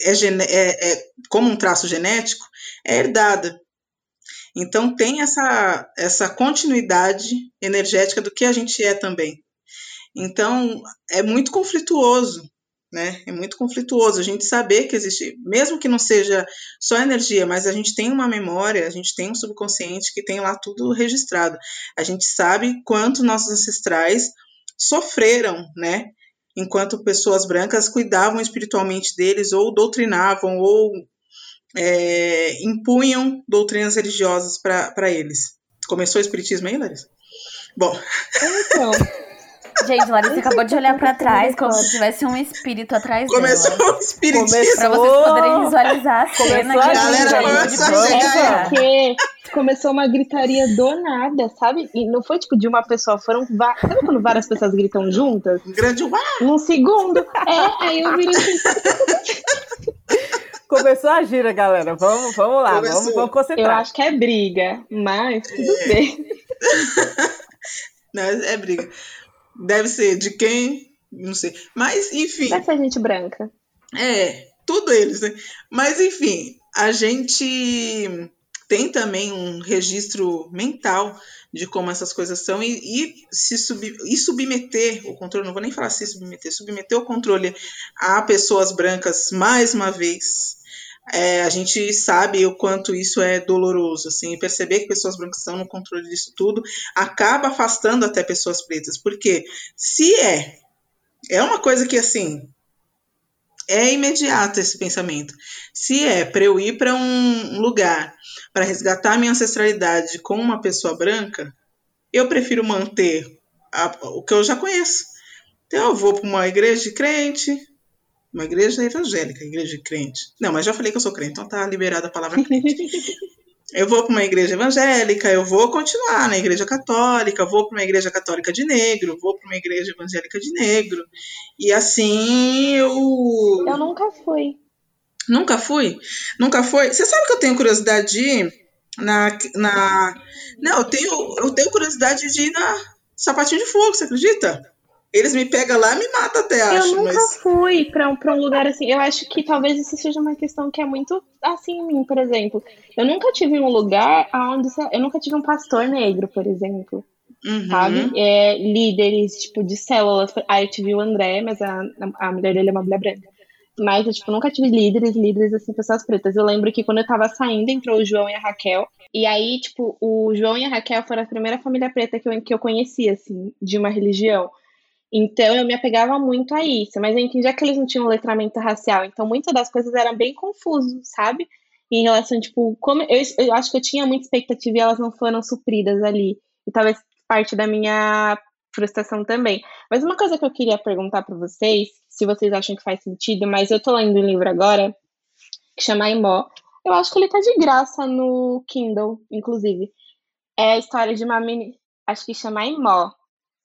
é, é, é, como um traço genético, é herdada. Então tem essa, essa continuidade energética do que a gente é também. Então é muito conflituoso, né? É muito conflituoso a gente saber que existe, mesmo que não seja só energia, mas a gente tem uma memória, a gente tem um subconsciente que tem lá tudo registrado. A gente sabe quanto nossos ancestrais sofreram, né? Enquanto pessoas brancas cuidavam espiritualmente deles, ou doutrinavam, ou é, impunham doutrinas religiosas para eles. Começou o espiritismo aí, Larissa? Bom. Então. Gente, Larissa acabou de olhar para trás como se tivesse um espírito atrás Começou dela. o espiritismo. Pra vocês poderem visualizar a cena Começou a galera gente começou a chegar É porque começou uma gritaria do nada, sabe? E não foi tipo de uma pessoa, foram várias. Sabe quando várias pessoas gritam juntas? Um grande uau! Num segundo. É, aí eu virei assim. Começou a gira, galera. Vamos, vamos lá, Começou. vamos, vamos Eu concentrar. acho que é briga, mas tudo bem. Não, é briga. Deve ser de quem? Não sei. Mas, enfim. Vai ser gente branca. É, tudo eles, né? Mas enfim, a gente tem também um registro mental de como essas coisas são e, e se sub, e submeter o controle, não vou nem falar se submeter, submeter o controle a pessoas brancas mais uma vez. É, a gente sabe o quanto isso é doloroso, assim, perceber que pessoas brancas estão no controle disso tudo acaba afastando até pessoas pretas, porque se é, é uma coisa que assim é imediato esse pensamento. Se é para eu ir para um lugar para resgatar minha ancestralidade com uma pessoa branca, eu prefiro manter a- o que eu já conheço. Então eu vou para uma igreja de crente, uma igreja evangélica, igreja de crente. Não, mas já falei que eu sou crente, então tá liberada a palavra crente. Eu vou para uma igreja evangélica, eu vou continuar na igreja católica, vou para uma igreja católica de negro, vou para uma igreja evangélica de negro. E assim eu Eu nunca fui. Nunca fui? Nunca foi? Você sabe que eu tenho curiosidade de ir na. na... Não, eu tenho, eu tenho curiosidade de ir na Sapatinho de Fogo, você acredita? Eles me pegam lá e me matam até, Eu acho, nunca mas. fui pra um, pra um lugar assim. Eu acho que talvez isso seja uma questão que é muito assim em mim, por exemplo. Eu nunca tive um lugar onde. Eu nunca tive um pastor negro, por exemplo. Uhum. Sabe? É, líderes, tipo, de células. Ah, eu tive o André, mas a, a mulher dele é uma mulher branca. Mas eu, tipo, nunca tive líderes, líderes, assim, pessoas pretas. Eu lembro que quando eu tava saindo, entrou o João e a Raquel. E aí, tipo, o João e a Raquel foram a primeira família preta que eu, que eu conheci, assim, de uma religião. Então eu me apegava muito a isso, mas eu entendia que eles não tinham letramento racial, então muitas das coisas eram bem confuso, sabe? Em relação, tipo, como eu, eu acho que eu tinha muita expectativa e elas não foram supridas ali. E talvez parte da minha frustração também. Mas uma coisa que eu queria perguntar para vocês, se vocês acham que faz sentido, mas eu tô lendo um livro agora que chama Imó. Eu acho que ele tá de graça no Kindle, inclusive. É a história de uma menina, acho que chama Imó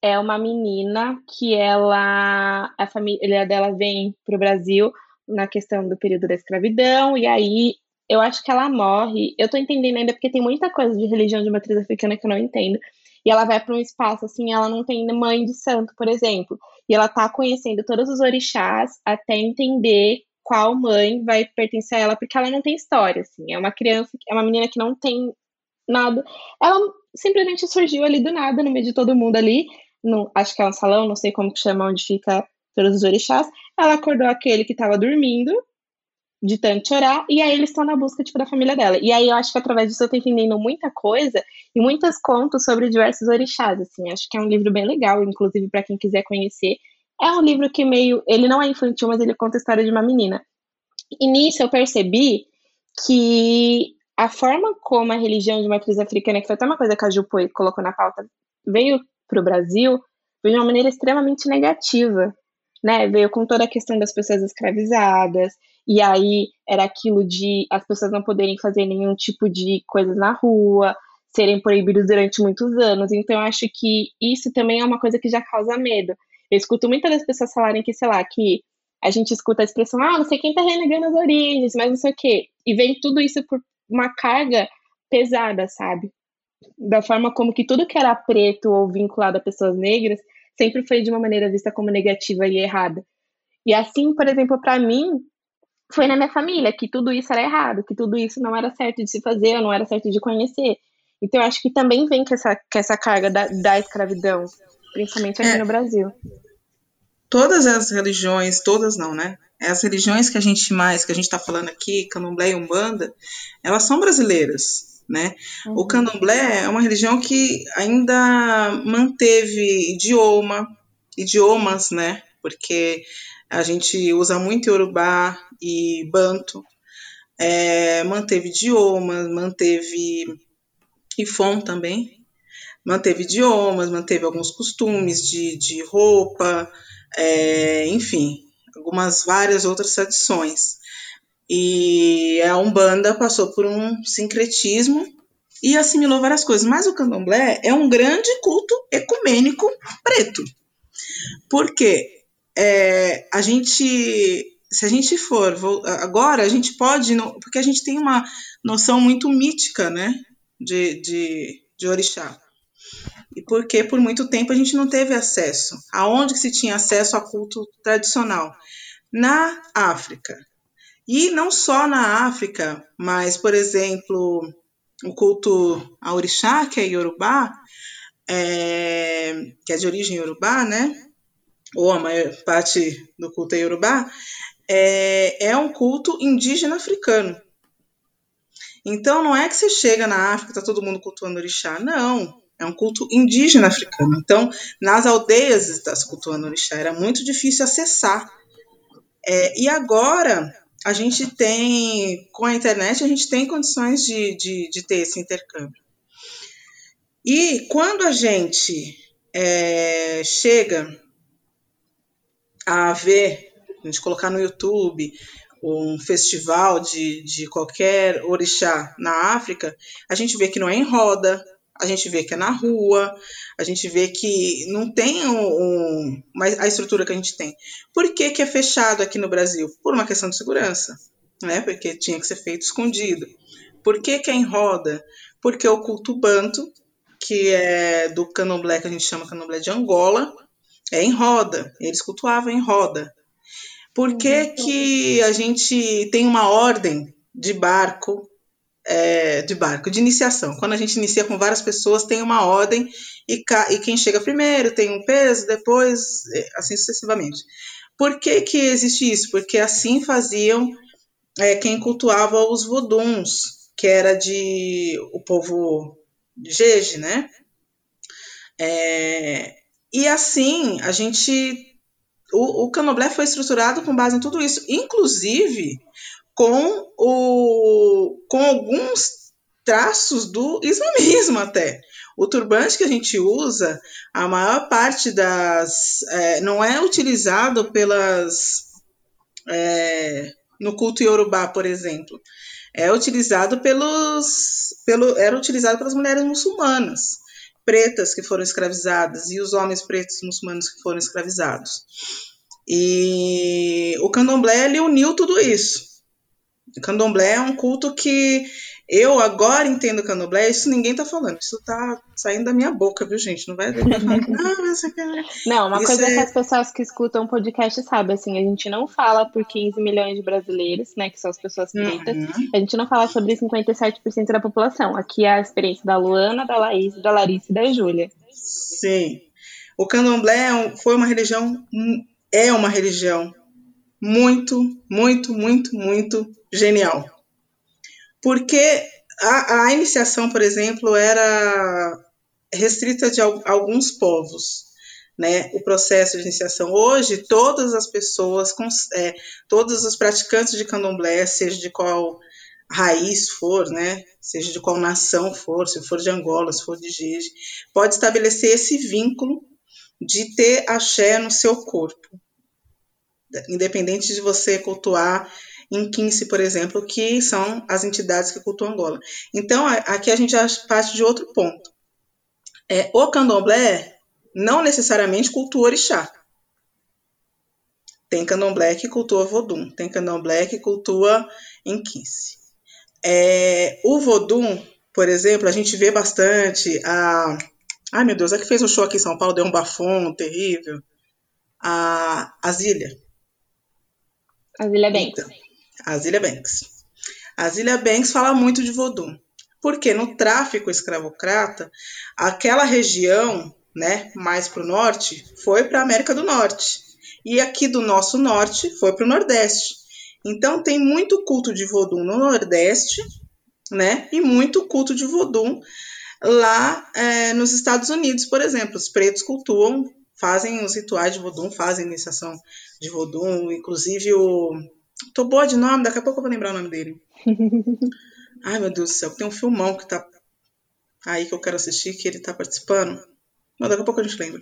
é uma menina que ela a família dela vem para o Brasil na questão do período da escravidão e aí eu acho que ela morre. Eu tô entendendo ainda porque tem muita coisa de religião de matriz africana que eu não entendo. E ela vai para um espaço assim, ela não tem mãe de santo, por exemplo. E ela tá conhecendo todos os orixás até entender qual mãe vai pertencer a ela, porque ela não tem história, assim. É uma criança, é uma menina que não tem nada. Ela simplesmente surgiu ali do nada, no meio de todo mundo ali no, acho que é um salão, não sei como que chama, onde fica todos os orixás. Ela acordou aquele que estava dormindo de tanto chorar, e aí eles estão na busca, tipo, da família dela. E aí eu acho que através disso eu tô entendendo muita coisa e muitos contos sobre diversos orixás, assim. Acho que é um livro bem legal, inclusive para quem quiser conhecer. É um livro que meio, ele não é infantil, mas ele conta a história de uma menina. E nisso eu percebi que a forma como a religião de matriz africana, que foi até uma coisa que a Ju colocou na pauta, veio para o Brasil, veio de uma maneira extremamente negativa, né? Veio com toda a questão das pessoas escravizadas, e aí era aquilo de as pessoas não poderem fazer nenhum tipo de coisas na rua, serem proibidos durante muitos anos. Então, eu acho que isso também é uma coisa que já causa medo. Eu escuto muitas das pessoas falarem que, sei lá, que a gente escuta a expressão, ah, não sei quem tá renegando as origens, mas não sei o quê. E vem tudo isso por uma carga pesada, sabe? Da forma como que tudo que era preto ou vinculado a pessoas negras sempre foi de uma maneira vista como negativa e errada. E assim, por exemplo, para mim, foi na minha família que tudo isso era errado, que tudo isso não era certo de se fazer, não era certo de conhecer. Então, eu acho que também vem com essa, com essa carga da, da escravidão, principalmente aqui é, no Brasil. Todas as religiões, todas não, né? As religiões que a gente mais, que a gente está falando aqui, Candomblé e Umbanda, elas são brasileiras, né? Uhum. O Candomblé é uma religião que ainda manteve idioma, idiomas, né? Porque a gente usa muito Yorubá e Banto, é, manteve idiomas, manteve Ifon também, manteve idiomas, manteve alguns costumes de, de roupa, é, enfim, algumas várias outras tradições. E a Umbanda passou por um sincretismo e assimilou várias coisas. Mas o candomblé é um grande culto ecumênico preto. Por quê? é, a gente, se a gente for, agora a gente pode, porque a gente tem uma noção muito mítica, né, de, de, de orixá. E porque por muito tempo a gente não teve acesso. Aonde que se tinha acesso a culto tradicional? Na África. E não só na África, mas, por exemplo, o culto a que é Yorubá, é, que é de origem Yorubá, né? ou a maior parte do culto é Yorubá, é, é um culto indígena africano. Então não é que você chega na África e está todo mundo cultuando orixá, não. É um culto indígena africano. Então, nas aldeias está se cultuando orixá. Era muito difícil acessar. É, e agora a gente tem, com a internet, a gente tem condições de, de, de ter esse intercâmbio. E quando a gente é, chega a ver, a gente colocar no YouTube um festival de, de qualquer orixá na África, a gente vê que não é em roda, a gente vê que é na rua, a gente vê que não tem um, um, a estrutura que a gente tem. Por que, que é fechado aqui no Brasil? Por uma questão de segurança, né? porque tinha que ser feito escondido. Por que, que é em roda? Porque o culto banto, que é do candomblé, que a gente chama candomblé de Angola, é em roda, eles cultuavam em roda. Por que, uhum. que a gente tem uma ordem de barco, é, de barco, de iniciação? Quando a gente inicia com várias pessoas, tem uma ordem e, e quem chega primeiro tem um peso, depois, é, assim sucessivamente. Por que, que existe isso? Porque assim faziam é, quem cultuava os voduns, que era de o povo Jeje, né? É, e assim, a gente. O, o Candomblé foi estruturado com base em tudo isso, inclusive com, o, com alguns traços do islamismo até. O turbante que a gente usa, a maior parte das. É, não é utilizado pelas. É, no culto iorubá, por exemplo. É utilizado pelos. Pelo, era utilizado pelas mulheres muçulmanas pretas que foram escravizadas e os homens pretos muçulmanos que foram escravizados. E o candomblé ele uniu tudo isso. O candomblé é um culto que eu agora entendo candomblé, isso ninguém tá falando, isso tá saindo da minha boca, viu, gente? Não vai Não, uma isso coisa é... que as pessoas que escutam o podcast sabem, assim, a gente não fala por 15 milhões de brasileiros, né, que são as pessoas pretas, uhum. a gente não fala sobre 57% da população. Aqui é a experiência da Luana, da Laís, da Larissa e da Júlia. Sim. O candomblé é foi uma religião, é uma religião muito, muito, muito, muito genial. Porque a, a iniciação, por exemplo, era restrita de alguns povos. Né, o processo de iniciação. Hoje, todas as pessoas, é, todos os praticantes de candomblé, seja de qual raiz for, né, seja de qual nação for, se for de Angola, se for de Jeje, pode estabelecer esse vínculo de ter axé no seu corpo. Independente de você cultuar em 15, por exemplo, que são as entidades que cultuam Angola. Então, aqui a gente já parte de outro ponto. É, o candomblé não necessariamente cultua orixá. Tem candomblé que cultua vodum, tem candomblé que cultua em 15. É, o vodum, por exemplo, a gente vê bastante a... Ai, meu Deus, é que fez um show aqui em São Paulo, deu um bafom terrível. A, a Zília. A Zília Banks. Então, a Zilia Banks. A Zilia Banks fala muito de Vodum, porque no tráfico escravocrata, aquela região, né, mais para o norte, foi para a América do Norte. E aqui do nosso norte foi para o Nordeste. Então tem muito culto de Vodum no Nordeste, né, e muito culto de Vodum lá é, nos Estados Unidos, por exemplo. Os pretos cultuam, fazem os rituais de Vodum, fazem iniciação de Vodum, inclusive o Tô boa de nome, daqui a pouco eu vou lembrar o nome dele. Ai, meu Deus do céu, tem um filmão que tá aí que eu quero assistir, que ele tá participando. Mas daqui a pouco a gente lembra.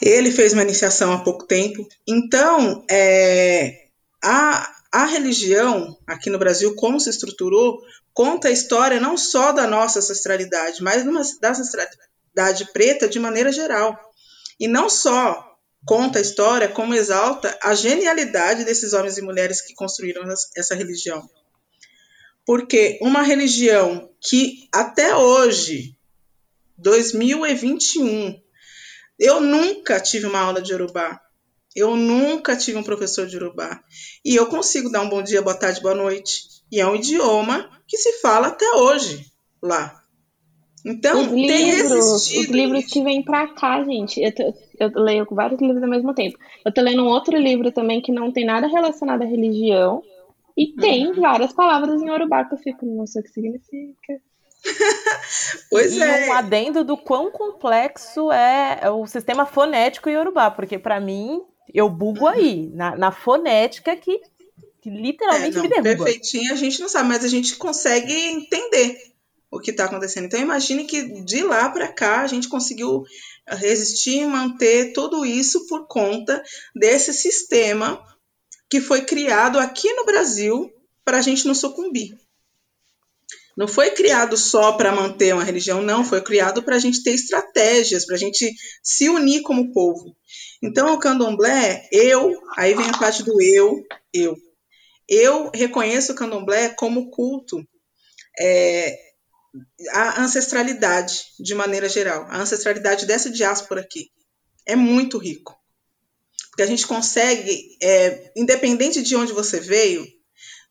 Ele fez uma iniciação há pouco tempo. Então, é, a, a religião aqui no Brasil, como se estruturou, conta a história não só da nossa ancestralidade, mas da ancestralidade preta de maneira geral. E não só conta a história como exalta a genialidade desses homens e mulheres que construíram essa religião. Porque uma religião que até hoje, 2021, eu nunca tive uma aula de Urubá. Eu nunca tive um professor de Urubá. E eu consigo dar um bom dia, boa tarde, boa noite. E é um idioma que se fala até hoje lá. Então, os livros, os livros que vêm para cá, gente. Eu, tô, eu leio vários livros ao mesmo tempo. Eu tô lendo um outro livro também que não tem nada relacionado à religião. E tem uhum. várias palavras em Yorubá que eu fico, não sei o que significa. pois e é. um adendo do quão complexo é o sistema fonético Yorubá, porque para mim, eu bugo aí, na, na fonética que, que literalmente é, não, me derruba. Perfeitinho a gente não sabe, mas a gente consegue entender o que está acontecendo. Então imagine que de lá para cá a gente conseguiu resistir e manter tudo isso por conta desse sistema que foi criado aqui no Brasil para a gente não sucumbir. Não foi criado só para manter uma religião, não, foi criado para a gente ter estratégias, para a gente se unir como povo. Então, o candomblé, eu, aí vem a parte do eu, eu. Eu reconheço o candomblé como culto é, a ancestralidade de maneira geral, a ancestralidade dessa diáspora aqui é muito rico. Porque a gente consegue, é, independente de onde você veio,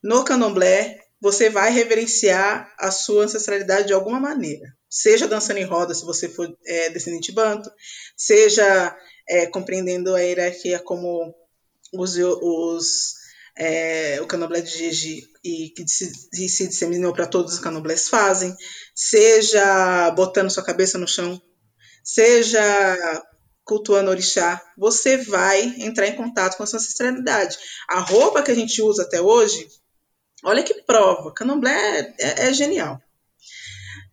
no candomblé, você vai reverenciar a sua ancestralidade de alguma maneira. Seja dançando em roda, se você for é, descendente banto, seja é, compreendendo a hierarquia como os, os é, o candomblé de Gigi e que se, se disseminou para todos os candomblés fazem, seja botando sua cabeça no chão, seja cultuando orixá, você vai entrar em contato com a sua ancestralidade. A roupa que a gente usa até hoje, olha que prova, candomblé é, é genial.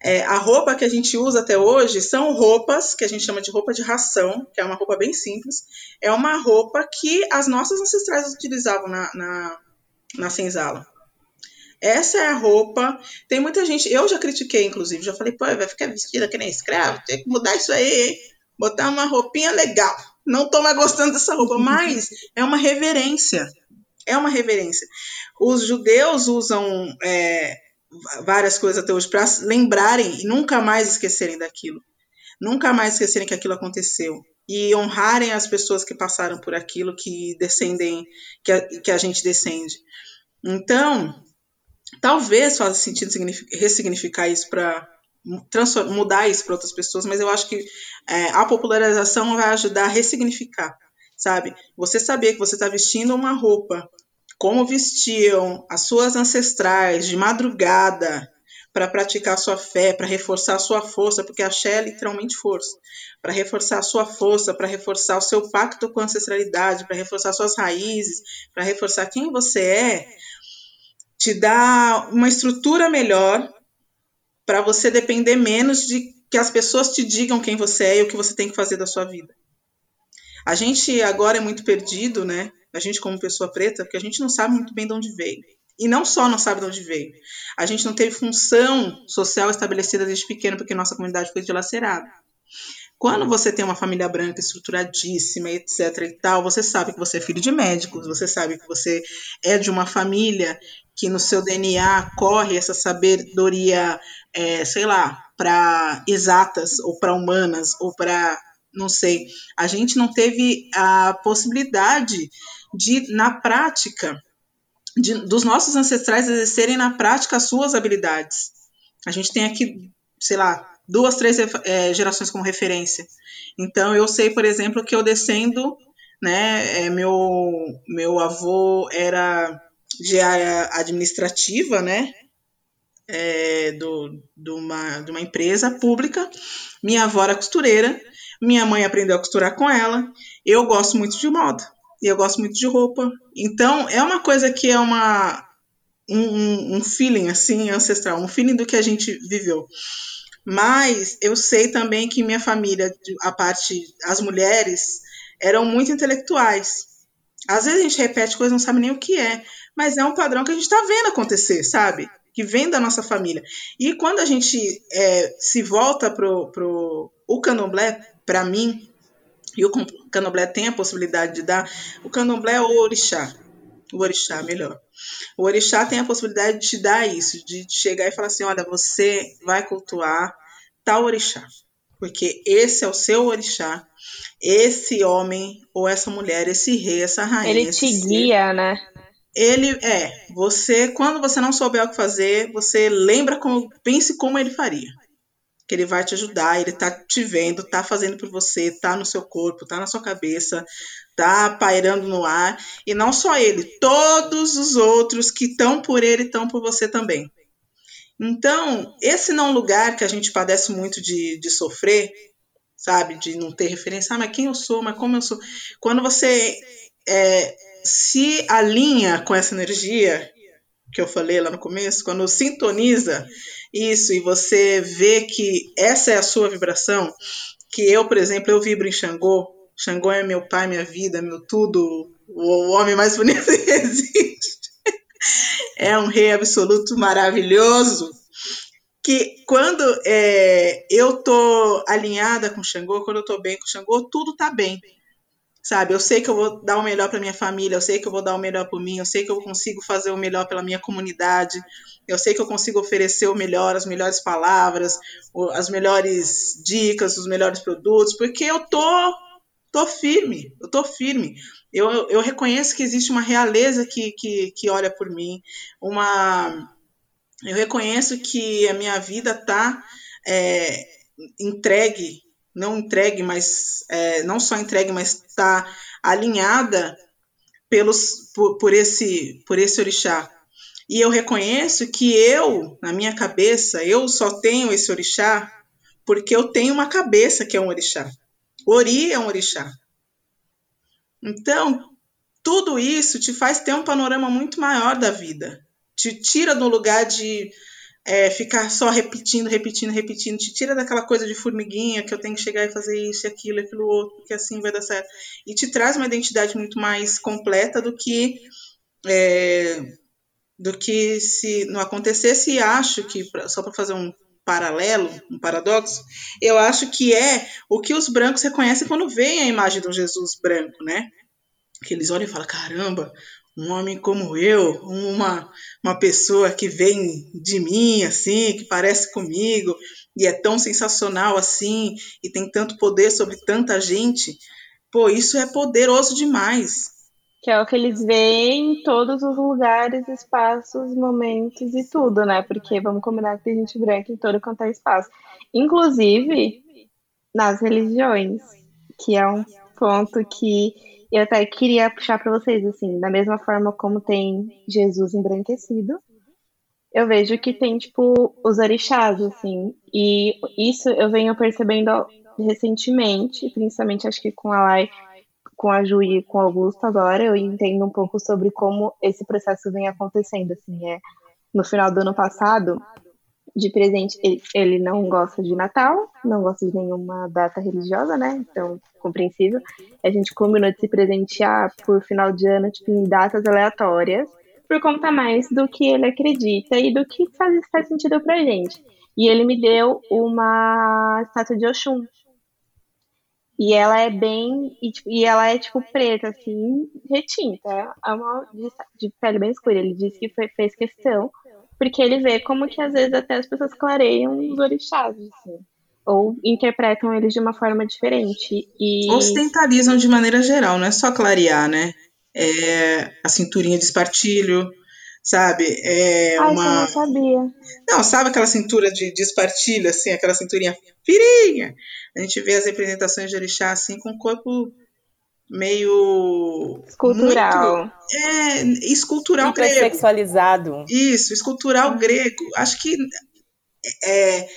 É, a roupa que a gente usa até hoje são roupas que a gente chama de roupa de ração, que é uma roupa bem simples. É uma roupa que as nossas ancestrais utilizavam na, na, na senzala. Essa é a roupa. Tem muita gente, eu já critiquei, inclusive, já falei, pô, vai ficar vestida que nem escravo, tem que mudar isso aí, hein? botar uma roupinha legal. Não tô mais gostando dessa roupa, mas é uma reverência. É uma reverência. Os judeus usam é, várias coisas até hoje para lembrarem e nunca mais esquecerem daquilo. Nunca mais esquecerem que aquilo aconteceu. E honrarem as pessoas que passaram por aquilo, que descendem, que a, que a gente descende. Então, talvez faça sentido ressignificar isso para mudar isso para outras pessoas, mas eu acho que é, a popularização vai ajudar a ressignificar sabe? Você saber que você está vestindo uma roupa, como vestiam as suas ancestrais de madrugada para praticar sua fé, para reforçar sua força, porque a Xé é literalmente força, para reforçar sua força, para reforçar o seu pacto com a ancestralidade, para reforçar suas raízes, para reforçar quem você é, te dá uma estrutura melhor para você depender menos de que as pessoas te digam quem você é e o que você tem que fazer da sua vida. A gente agora é muito perdido, né? A gente como pessoa preta, porque a gente não sabe muito bem de onde veio. E não só não sabe de onde veio. A gente não teve função social estabelecida desde pequeno porque nossa comunidade foi dilacerada. Quando você tem uma família branca estruturadíssima, etc e tal, você sabe que você é filho de médicos, você sabe que você é de uma família que no seu DNA corre essa sabedoria, é, sei lá, para exatas ou para humanas ou para não sei. A gente não teve a possibilidade de, na prática, de, dos nossos ancestrais exercerem na prática as suas habilidades. A gente tem aqui, sei lá, duas, três é, gerações como referência. Então, eu sei, por exemplo, que eu descendo, né, é, meu, meu avô era de área administrativa, né, é, do, de, uma, de uma empresa pública, minha avó era costureira, minha mãe aprendeu a costurar com ela, eu gosto muito de moda, e eu gosto muito de roupa, então é uma coisa que é uma, um, um feeling, assim, ancestral, um feeling do que a gente viveu. Mas eu sei também que minha família, a parte, as mulheres, eram muito intelectuais. Às vezes a gente repete coisas não sabe nem o que é, mas é um padrão que a gente está vendo acontecer, sabe? Que vem da nossa família. E quando a gente é, se volta pro, pro o candomblé, para mim, e o candomblé tem a possibilidade de dar, o candomblé é o orixá, o orixá, melhor. O orixá tem a possibilidade de te dar isso, de chegar e falar assim: olha, você vai cultuar tal orixá, porque esse é o seu orixá, esse homem ou essa mulher, esse rei, essa rainha. Ele te guia, né? Ele é. Você, quando você não souber o que fazer, você lembra como, pense como ele faria que ele vai te ajudar, ele tá te vendo, tá fazendo por você, tá no seu corpo, tá na sua cabeça, tá pairando no ar, e não só ele, todos os outros que estão por ele estão por você também. Então, esse não lugar que a gente padece muito de, de sofrer, sabe, de não ter referência, ah, mas quem eu sou, mas como eu sou. Quando você é, se alinha com essa energia que eu falei lá no começo, quando sintoniza isso e você vê que essa é a sua vibração, que eu, por exemplo, eu vibro em Xangô, Xangô é meu pai, minha vida, meu tudo, o homem mais bonito que existe. É um rei absoluto maravilhoso. Que quando é, eu tô alinhada com Xangô, quando eu tô bem com Xangô, tudo tá bem sabe? Eu sei que eu vou dar o melhor para minha família, eu sei que eu vou dar o melhor por mim, eu sei que eu consigo fazer o melhor pela minha comunidade, eu sei que eu consigo oferecer o melhor, as melhores palavras, as melhores dicas, os melhores produtos, porque eu tô tô firme, eu tô firme. Eu, eu, eu reconheço que existe uma realeza que, que, que olha por mim, uma eu reconheço que a minha vida tá é, entregue não entregue, mas é, não só entregue, mas está alinhada pelos, por, por, esse, por esse orixá. E eu reconheço que eu, na minha cabeça, eu só tenho esse orixá porque eu tenho uma cabeça que é um orixá. Ori é um orixá. Então, tudo isso te faz ter um panorama muito maior da vida. Te tira do lugar de é, ficar só repetindo, repetindo, repetindo, te tira daquela coisa de formiguinha que eu tenho que chegar e fazer isso, aquilo, aquilo outro, porque assim vai dar certo. E te traz uma identidade muito mais completa do que é, do que se não acontecesse. E acho que, só para fazer um paralelo, um paradoxo, eu acho que é o que os brancos reconhecem quando veem a imagem um Jesus branco, né? Que eles olham e falam: caramba, um homem como eu, uma, uma pessoa que vem de mim, assim, que parece comigo, e é tão sensacional assim, e tem tanto poder sobre tanta gente, pô, isso é poderoso demais. Que é o que eles veem em todos os lugares, espaços, momentos e tudo, né? Porque vamos combinar que tem gente branca em todo quanto é espaço. Inclusive nas religiões, que é um ponto que Eu até queria puxar para vocês, assim, da mesma forma como tem Jesus embranquecido, eu vejo que tem, tipo, os orixás, assim, e isso eu venho percebendo recentemente, principalmente acho que com a Lai, com a Ju e com o Augusto agora, eu entendo um pouco sobre como esse processo vem acontecendo, assim, é, no final do ano passado, de presente, ele, ele não gosta de Natal, não gosta de nenhuma data religiosa, né, então, compreensível, a gente combinou de se presentear por final de ano, tipo, em datas aleatórias, por conta mais do que ele acredita e do que faz, faz sentido pra gente. E ele me deu uma estátua de Oxum. E ela é bem. E, tipo, e ela é tipo preta, assim, retinta. É uma de, de pele bem escura. Ele disse que foi, fez questão, porque ele vê como que às vezes até as pessoas clareiam os orixás, assim. Ou interpretam eles de uma forma diferente. E... Ostentalizam de maneira geral, não é só clarear, né? é, a cinturinha de espartilho, sabe? É Ai, uma... não sabia. Não, sabe aquela cintura de, de espartilho, assim, aquela cinturinha firinha? A gente vê as representações de orixá, assim, com o corpo meio... Escultural. Muito, é, escultural grego. sexualizado. Isso, escultural grego. Acho que é,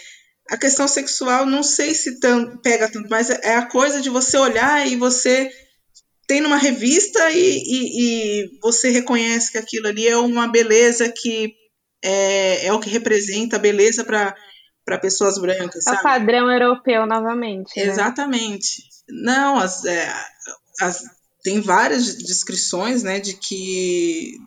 a questão sexual, não sei se tão, pega tanto, mas é a coisa de você olhar e você tem numa revista e, e, e, você reconhece que aquilo ali é uma beleza que é, é o que representa a beleza para pessoas brancas. É o padrão europeu novamente. Né? Exatamente. Não, as, é, as, tem várias descrições né, de que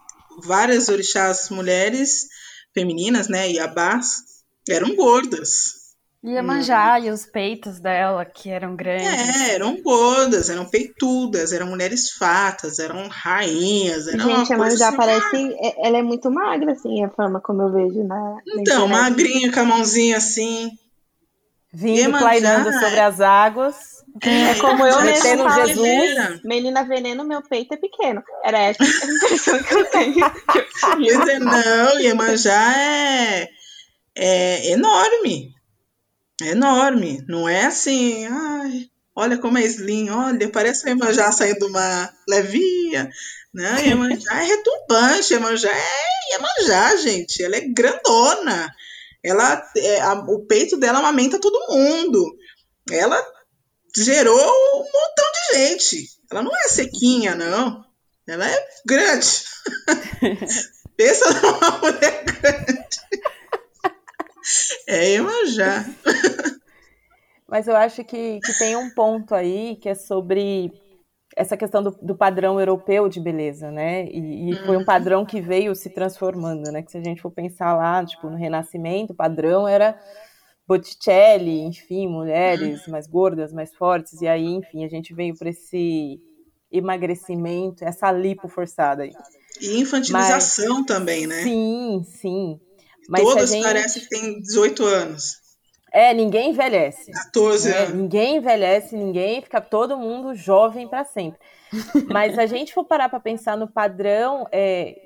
várias orixás mulheres femininas, né, e abás, eram gordas. Iemanjá hum. e os peitos dela, que eram grandes. É, eram gordas, eram peitudas, eram mulheres fatas, eram rainhas. Era Gente, a Iemanjá assim, parece. É, ela é muito magra, assim, a forma como eu vejo na. Então, na magrinha, com a mãozinha assim. Vindo, plainando sobre as águas. É, como eu mesmo falo, Jesus. Menina veneno, meu peito é pequeno. Era essa a impressão que eu tenho. Pois é, não, Iemanjá é, é enorme. É enorme. Não é assim, ai, olha como é slim, olha, parece uma Iemanjá saindo de uma levinha. Não, Iemanjá é retumbante, Iemanjá é Iemanjá, gente. Ela é grandona. Ela, é, a, o peito dela amamenta todo mundo. Ela gerou um montão de gente. Ela não é sequinha, não. Ela é grande. Pensa numa mulher grande. É Iemanjá. Mas eu acho que, que tem um ponto aí que é sobre essa questão do, do padrão europeu de beleza, né? E, e, foi um padrão que veio se transformando, né? Que se a gente for pensar lá, tipo, no Renascimento, o padrão era Botticelli, enfim, mulheres uhum. mais gordas, mais fortes, e aí, enfim, a gente veio para esse emagrecimento, essa lipo forçada aí. E infantilização Mas, também, né? Sim, sim. Mas Todas gente... parecem que têm 18 anos. É, ninguém envelhece. 14 né? anos. Ninguém envelhece, ninguém fica todo mundo jovem para sempre. Mas a gente for parar para pensar no padrão, é,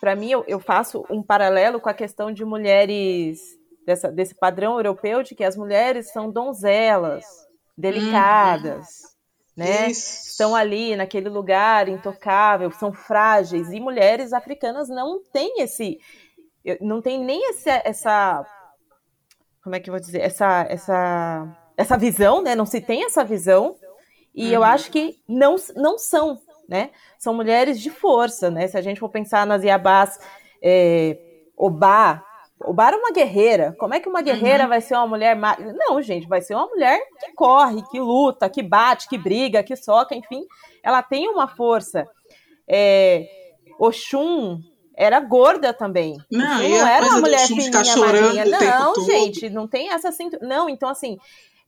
para mim eu, eu, faço um paralelo com a questão de mulheres dessa, desse padrão europeu de que as mulheres são donzelas, delicadas, hum, né? Isso. Estão ali naquele lugar intocável, são frágeis. E mulheres africanas não têm esse não tem nem esse, essa como é que eu vou dizer? Essa essa essa visão né? Não se tem essa visão. E uhum. eu acho que não não são né? São mulheres de força né? Se a gente for pensar nas Iabás é, Obá Obá era uma guerreira. Como é que uma guerreira uhum. vai ser uma mulher. Ma... Não, gente, vai ser uma mulher que corre, que luta, que bate, que briga, que soca, enfim. Ela tem uma força. É... Oxum era gorda também. Não, não era uma mulher fininha, chorando Não, gente, não tem essa cintura. Não, então assim,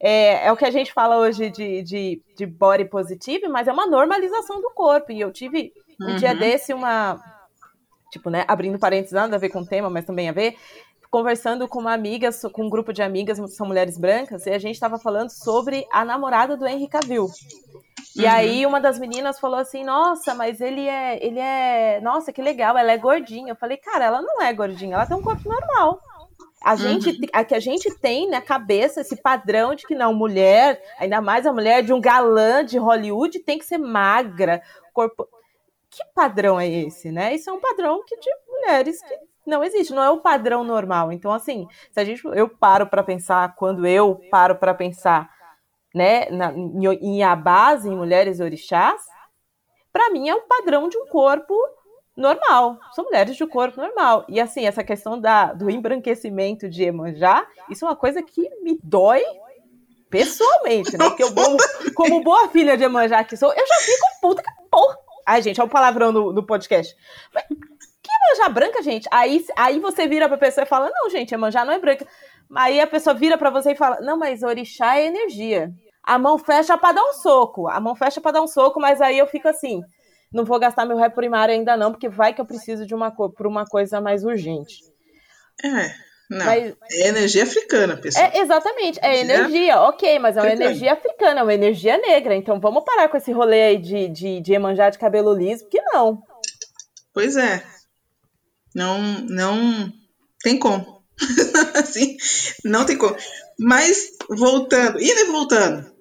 é, é, o que a gente fala hoje de, de, de body positive, mas é uma normalização do corpo. E eu tive um uhum. dia desse uma. Tipo, né, abrindo parênteses, nada a ver com o tema, mas também a ver, conversando com uma amiga, com um grupo de amigas, são mulheres brancas, e a gente estava falando sobre a namorada do Henry Cavill. E uhum. aí uma das meninas falou assim: "Nossa, mas ele é, ele é, nossa, que legal, ela é gordinha". Eu falei: "Cara, ela não é gordinha, ela tem um corpo normal". A gente, Uhum. a que a gente tem na cabeça esse padrão de que não, mulher, ainda mais a mulher de um galã de Hollywood, tem que ser magra, corpo. Que padrão é esse, né? Isso é um padrão que de mulheres que não existe, não é o padrão normal. Então, assim, se a gente, eu paro para pensar, quando eu paro para pensar, né, na, em, em a base em mulheres orixás, para mim é um padrão de um corpo normal. São mulheres de corpo normal. E assim, essa questão da, do embranquecimento de Emanjá, isso é uma coisa que me dói pessoalmente, né? Porque eu, como, como boa filha de Emanjá que sou, eu já fico puta que porra. Ai, gente, é um palavrão no, no podcast. Mas, que Emanjá branca, gente? Aí, aí você vira pra pessoa e fala, não, gente, Emanjá não é branca. Aí a pessoa vira pra você e fala, não, mas orixá é energia. A mão fecha pra dar um soco. A mão fecha pra dar um soco, mas aí eu fico assim, não vou gastar meu ré primário ainda não, porque vai que eu preciso de uma, por uma coisa mais urgente. É, não. Mas- É energia africana, pessoal. É, exatamente, é Energia energia, ok, mas é uma africana. energia africana, é uma energia negra. Então vamos parar com esse rolê aí de, de, de Emanjá de cabelo liso, porque não. Pois é. Não, não tem como. assim, não tem como. Mas voltando, indo e voltando.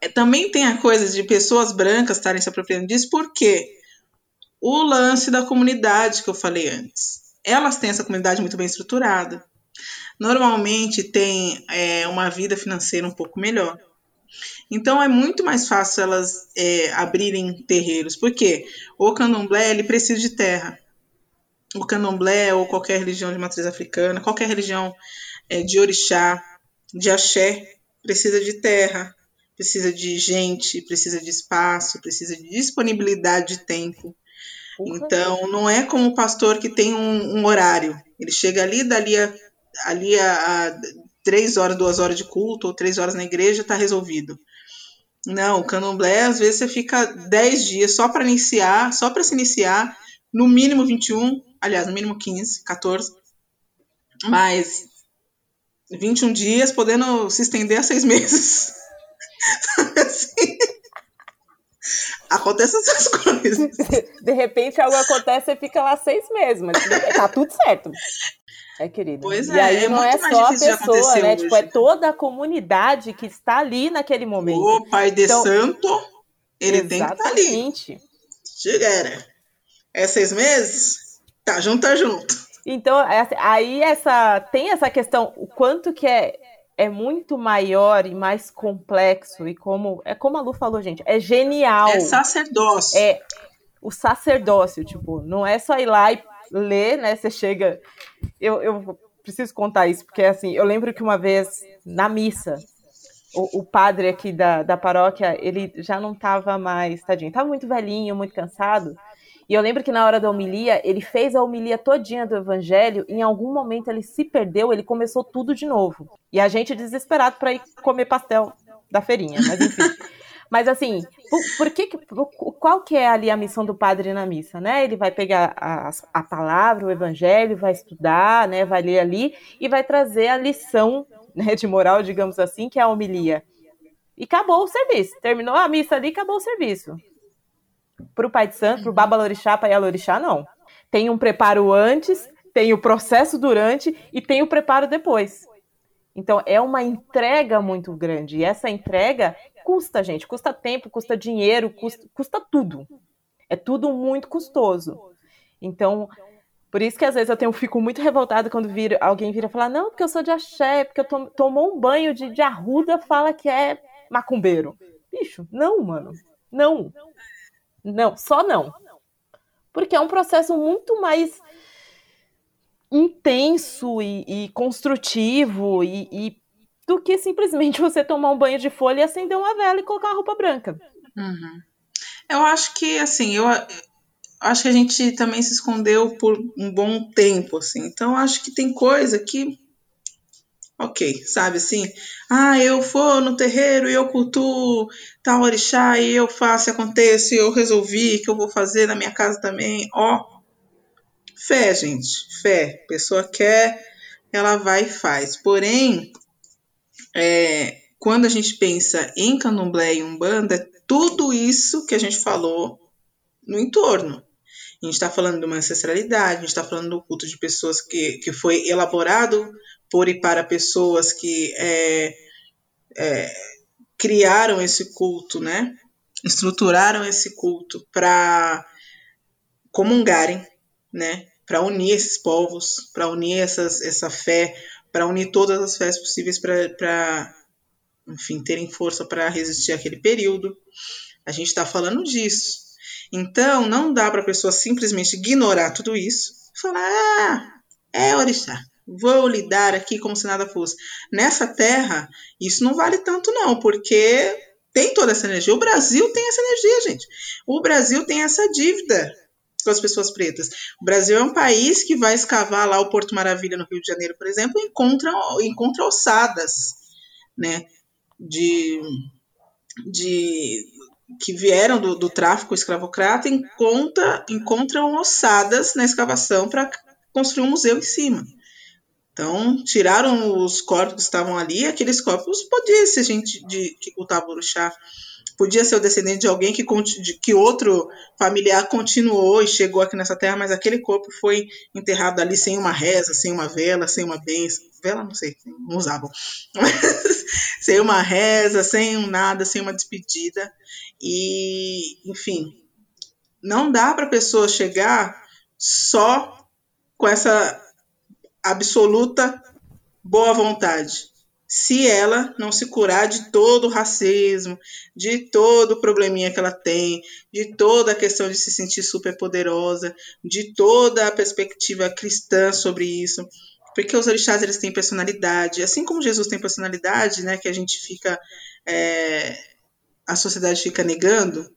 é, também tem a coisa de pessoas brancas estarem se apropriando disso, porque o lance da comunidade que eu falei antes. Elas têm essa comunidade muito bem estruturada. Normalmente tem é, uma vida financeira um pouco melhor. Então é muito mais fácil elas é, abrirem terreiros, porque o candomblé ele precisa de terra. O candomblé ou qualquer religião de matriz africana, qualquer religião é, de orixá, de axé, precisa de terra, precisa de gente, precisa de espaço, precisa de disponibilidade de tempo. Então, não é como o pastor que tem um, um horário. Ele chega ali, dali a, ali a, a três horas, duas horas de culto, ou três horas na igreja, está resolvido. Não, o candomblé, às vezes você fica 10 dias só para iniciar, só para se iniciar, no mínimo 21, aliás, no mínimo 15, 14, mas 21 dias, podendo se estender a seis meses. Acontecem essas coisas. De repente algo acontece, você fica lá seis meses, mas tá tudo certo. É, querido. Pois e é, aí é não muito é só a pessoa, né? hoje. Tipo, é toda a comunidade que está ali naquele momento. O pai de Então- santo, ele tem que estar ali. Exatamente. Chega, É seis meses? Tá junto, tá junto. Então, é- aí essa tem essa questão, o quanto que é, é muito maior e mais complexo, e como é como a Lu falou, gente, é genial. É sacerdócio. É o sacerdócio, tipo, não é só ir lá e ler, né? Você chega. Eu, eu preciso contar isso, porque assim, eu lembro que uma vez na missa, o, o padre aqui da, da paróquia, ele já não tava mais, tadinho, tava muito velhinho, muito cansado. E eu lembro que na hora da homilia, ele fez a homilia todinha do evangelho, e em algum momento ele se perdeu, ele começou tudo de novo. E a gente desesperado para ir comer pastel da feirinha, mas enfim. Mas assim, por, por que, que- por- qual que é ali a missão do padre na missa, né? Ele vai pegar a, a palavra, o evangelho, vai estudar, né? Vai ler ali e vai trazer a lição né, de moral, digamos assim, que é a homilia. E acabou o serviço. Terminou a missa ali, acabou o serviço. Para o Pai de Santo, para o Babalorixá, para Yalorixá, não. Tem um preparo antes, tem o processo durante e tem o preparo depois. Então é uma entrega muito grande. E essa entrega custa, gente. Custa tempo, custa dinheiro, custa, custa tudo. É tudo muito custoso. Então, por isso que às vezes eu tenho, fico muito revoltada quando vira, alguém vira falar, não, porque eu sou de axé, porque eu tom, tomou um banho de, de arruda, fala que é macumbeiro. Bicho, não, mano. Não. Não, só não. Porque é um processo muito mais intenso e, e construtivo e, e do que simplesmente você tomar um banho de folha e acender uma vela e colocar uma roupa branca. Uhum. Eu acho que, assim, eu acho que a gente também se escondeu por um bom tempo, assim. Então, acho que tem coisa que. Ok, sabe assim? Ah, eu vou no terreiro e eu cultuo tal orixá e eu faço e acontece, eu resolvi que eu vou fazer na minha casa também. Ó, fé, gente, fé. Pessoa quer, ela vai e faz. Porém, é, quando a gente pensa em candomblé e umbanda, é tudo isso que a gente falou no entorno. A gente está falando de uma ancestralidade, a gente está falando do culto de pessoas que, que foi elaborado por e para pessoas que é, é, criaram esse culto, né? Estruturaram esse culto para comungarem, né? Para unir esses povos, para unir essas, essa fé, para unir todas as fés possíveis para, enfim, terem força para resistir àquele período. A gente está falando disso. Então, não dá para a pessoa simplesmente ignorar tudo isso falar: ah, é orixá, vou lidar aqui como se nada fosse. Nessa terra, isso não vale tanto, não, porque tem toda essa energia. O Brasil tem essa energia, gente. O Brasil tem essa dívida com as pessoas pretas. O Brasil é um país que vai escavar lá o Porto Maravilha, no Rio de Janeiro, por exemplo, e encontra, encontra ossadas, né? De, de que vieram do, do tráfico escravocrata encontra, encontram ossadas na escavação para construir um museu em cima. Então, tiraram os corpos que estavam ali, aqueles corpos podia ser gente de, que cultava orixá, podia ser o descendente de alguém que, de, que outro familiar continuou e chegou aqui nessa terra, mas aquele corpo foi enterrado ali sem uma reza, sem uma vela, sem uma bênção. Vela, não sei, não usavam. sem uma reza, sem um nada, sem uma despedida. E, enfim, não dá para a pessoa chegar só com essa absoluta boa vontade, se ela não se curar de todo o racismo, de todo o probleminha que ela tem, de toda a questão de se sentir super poderosa, de toda a perspectiva cristã sobre isso. Porque os orixás eles têm personalidade, assim como Jesus tem personalidade, né, que a gente fica é, a sociedade fica negando,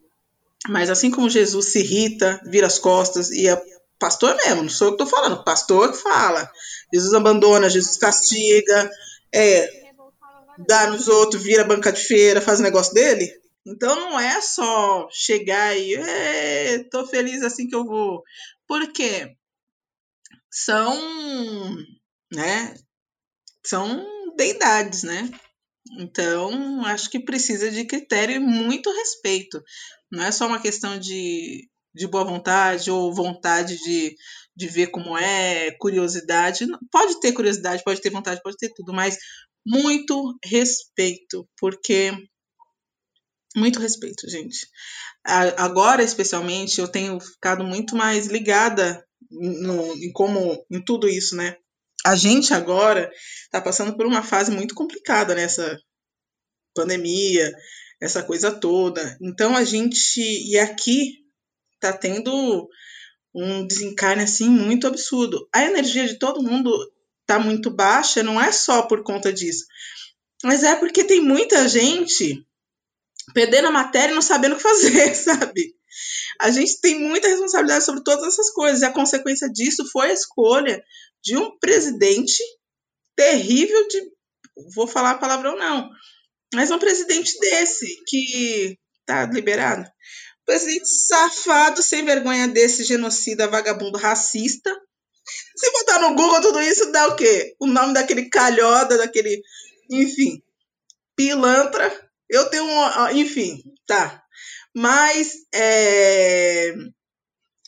mas assim como Jesus se irrita, vira as costas e é pastor mesmo, não sou eu que estou falando, pastor que fala. Jesus abandona, Jesus castiga, é, dá nos outros, vira banca de feira, faz o negócio dele. Então não é só chegar e tô feliz assim que eu vou. Porque são, né? São deidades, né? Então, acho que precisa de critério e muito respeito. Não é só uma questão de, de boa vontade ou vontade de, de ver como é, curiosidade. Pode ter curiosidade, pode ter vontade, pode ter tudo, mas muito respeito, porque. Muito respeito, gente. Agora, especialmente, eu tenho ficado muito mais ligada no, em como em tudo isso, né? a gente agora está passando por uma fase muito complicada nessa pandemia, essa coisa toda. Então a gente e aqui está tendo um desencarne assim muito absurdo. A energia de todo mundo está muito baixa, não é só por conta disso, mas é porque tem muita gente perdendo a matéria e não sabendo o que fazer, sabe? A gente tem muita responsabilidade sobre todas essas coisas e a consequência disso foi a escolha de um presidente terrível de. Vou falar a palavra ou não. Mas um presidente desse que tá liberado. Presidente safado, sem vergonha desse, genocida, vagabundo, racista. Se botar no Google tudo isso, dá o quê? O nome daquele calhoda, daquele. Enfim. Pilantra. Eu tenho um. Enfim, tá. Mas. É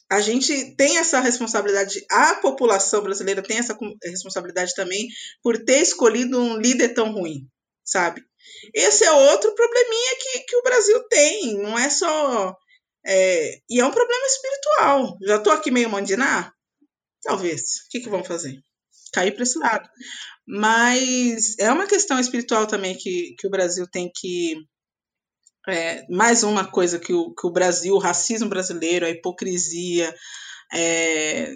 a gente tem essa responsabilidade, a população brasileira tem essa responsabilidade também por ter escolhido um líder tão ruim, sabe? Esse é outro probleminha que, que o Brasil tem, não é só. É, e é um problema espiritual. Já estou aqui meio mandinar? Talvez. O que, que vão fazer? Cair para esse lado. Mas é uma questão espiritual também que, que o Brasil tem que é, mais uma coisa que o, que o Brasil, o racismo brasileiro, a hipocrisia, é,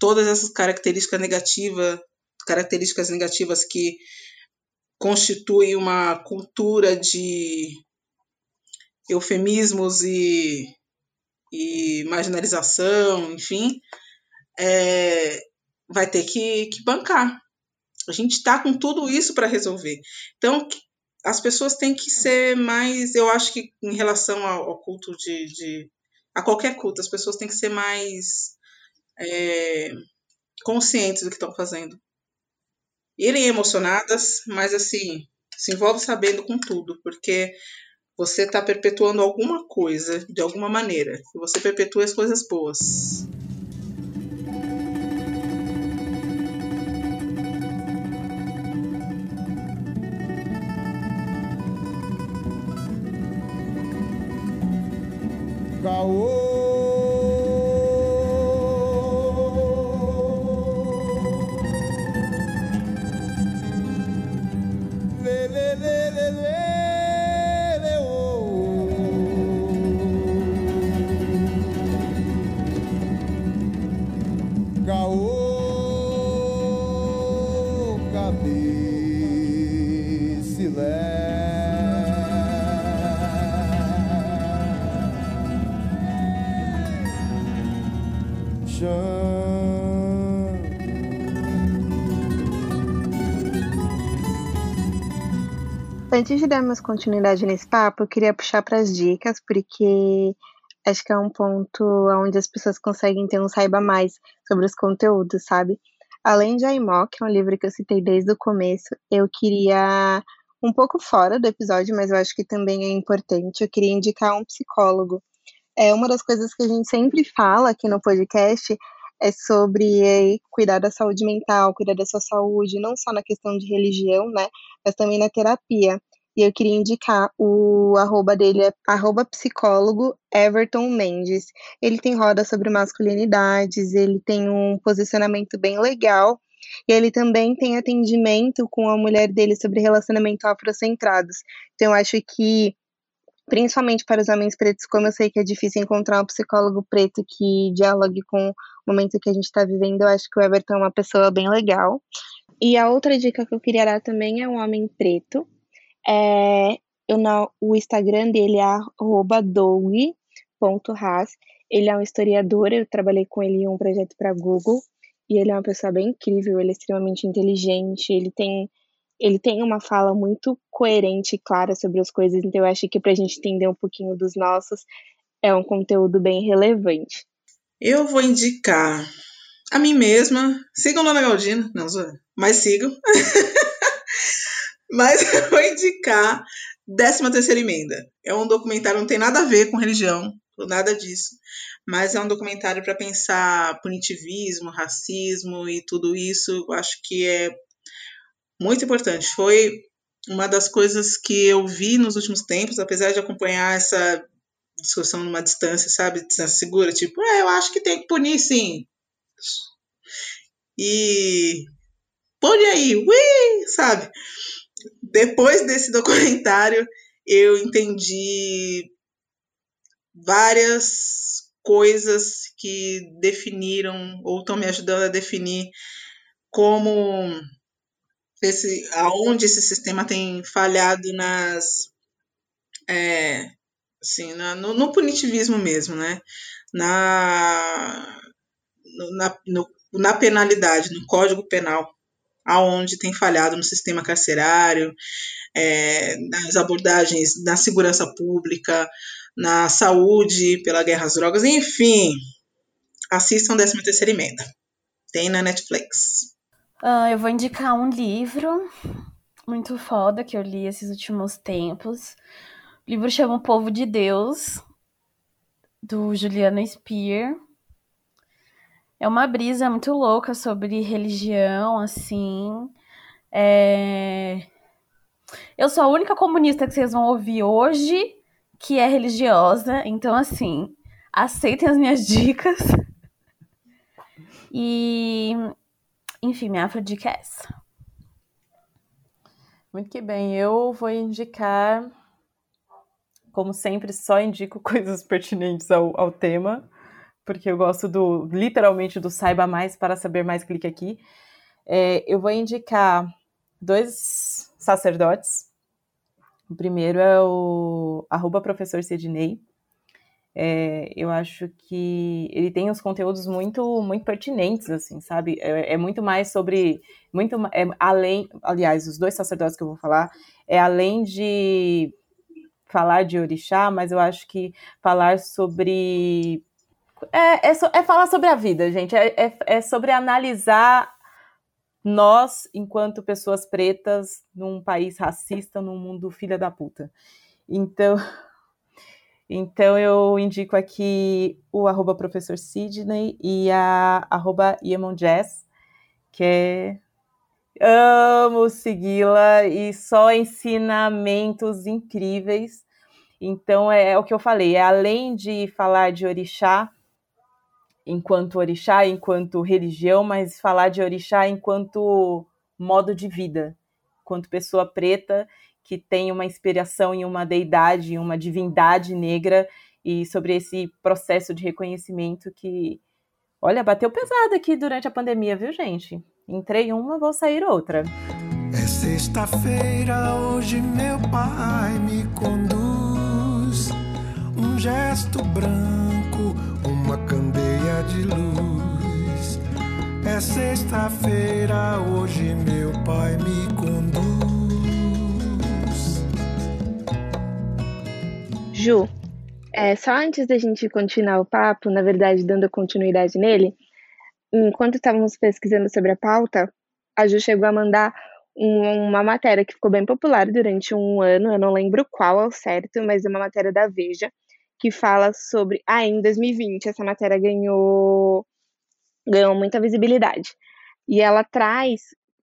todas essas características negativas, características negativas que constituem uma cultura de eufemismos e, e marginalização, enfim, é, vai ter que, que bancar. A gente está com tudo isso para resolver. Então, as pessoas têm que ser mais, eu acho que em relação ao, ao culto de, de, a qualquer culto, as pessoas têm que ser mais é, conscientes do que estão fazendo. Irem emocionadas, mas assim, se envolve sabendo com tudo, porque você está perpetuando alguma coisa de alguma maneira. Você perpetua as coisas boas. Caô. Antes de darmos continuidade nesse papo, eu queria puxar para as dicas, porque acho que é um ponto onde as pessoas conseguem ter um saiba mais sobre os conteúdos, sabe? Além de Aimó, que é um livro que eu citei desde o começo, eu queria, um pouco fora do episódio, mas eu acho que também é importante, eu queria indicar um psicólogo. É uma das coisas que a gente sempre fala aqui no podcast é sobre é, cuidar da saúde mental, cuidar da sua saúde, não só na questão de religião, né, mas também na terapia. E eu queria indicar o arroba dele é arroba psicólogo Everton Mendes. Ele tem roda sobre masculinidades, ele tem um posicionamento bem legal. E ele também tem atendimento com a mulher dele sobre relacionamento afrocentrados. Então, eu acho que principalmente para os homens pretos, como eu sei que é difícil encontrar um psicólogo preto que dialogue com momento que a gente está vivendo, eu acho que o Everton é uma pessoa bem legal. E a outra dica que eu queria dar também é um homem preto. É, eu não, o Instagram dele é dog.ras. Ele é um historiador, eu trabalhei com ele em um projeto para Google. E ele é uma pessoa bem incrível, ele é extremamente inteligente, ele tem ele tem uma fala muito coerente e clara sobre as coisas, então eu acho que para a gente entender um pouquinho dos nossos, é um conteúdo bem relevante. Eu vou indicar a mim mesma. Sigam Lana Galdina, não, mas sigam. mas eu vou indicar 13 terceira emenda. É um documentário, não tem nada a ver com religião, nada disso. Mas é um documentário para pensar punitivismo, racismo e tudo isso. Eu acho que é muito importante. Foi uma das coisas que eu vi nos últimos tempos, apesar de acompanhar essa discussão numa distância, sabe, distância segura, tipo, é, eu acho que tem que punir sim. E pune aí, ui, sabe? Depois desse documentário, eu entendi várias coisas que definiram ou estão me ajudando a definir como esse, aonde esse sistema tem falhado nas é, assim, na, no, no, punitivismo mesmo, né? Na, na, no, na penalidade, no código penal, aonde tem falhado no sistema carcerário, é, nas abordagens na segurança pública, na saúde, pela guerra às drogas, enfim. Assistam 13 terceira emenda. Tem na Netflix. Uh, eu vou indicar um livro muito foda que eu li esses últimos tempos. O livro chama O Povo de Deus, do Juliano Spear. É uma brisa muito louca sobre religião, assim. É... Eu sou a única comunista que vocês vão ouvir hoje que é religiosa, então, assim, aceitem as minhas dicas. E enfim, minha afrodica é essa. Muito que bem. Eu vou indicar, como sempre, só indico coisas pertinentes ao, ao tema, porque eu gosto do, literalmente, do saiba mais para saber mais, clique aqui. É, eu vou indicar dois sacerdotes. O primeiro é o arroba professor Sidney, é, eu acho que ele tem uns conteúdos muito muito pertinentes, assim, sabe? É, é muito mais sobre, muito é, além, aliás, os dois sacerdotes que eu vou falar, é além de falar de orixá, mas eu acho que falar sobre é, é, é falar sobre a vida, gente. É, é, é sobre analisar nós, enquanto pessoas pretas, num país racista, num mundo filha da puta. Então, então eu indico aqui o arroba professor Sidney e a arroba Jazz, que é amo segui-la e só ensinamentos incríveis. Então é, é, o que eu falei, é além de falar de orixá enquanto orixá, enquanto religião, mas falar de orixá enquanto modo de vida, enquanto pessoa preta que tem uma inspiração em uma deidade, em uma divindade negra e sobre esse processo de reconhecimento que, olha, bateu pesado aqui durante a pandemia, viu, gente? Entrei uma, vou sair outra. É sexta-feira, hoje meu pai me conduz. Um gesto branco, uma candeia de luz. É sexta-feira, hoje meu pai me conduz. Ju, é, só antes da gente continuar o papo, na verdade, dando continuidade nele, enquanto estávamos pesquisando sobre a pauta, a Ju chegou a mandar um, uma matéria que ficou bem popular durante um ano, eu não lembro qual ao certo, mas é uma matéria da Veja, que fala sobre. Ah, em 2020, essa matéria ganhou, ganhou muita visibilidade. E ela traz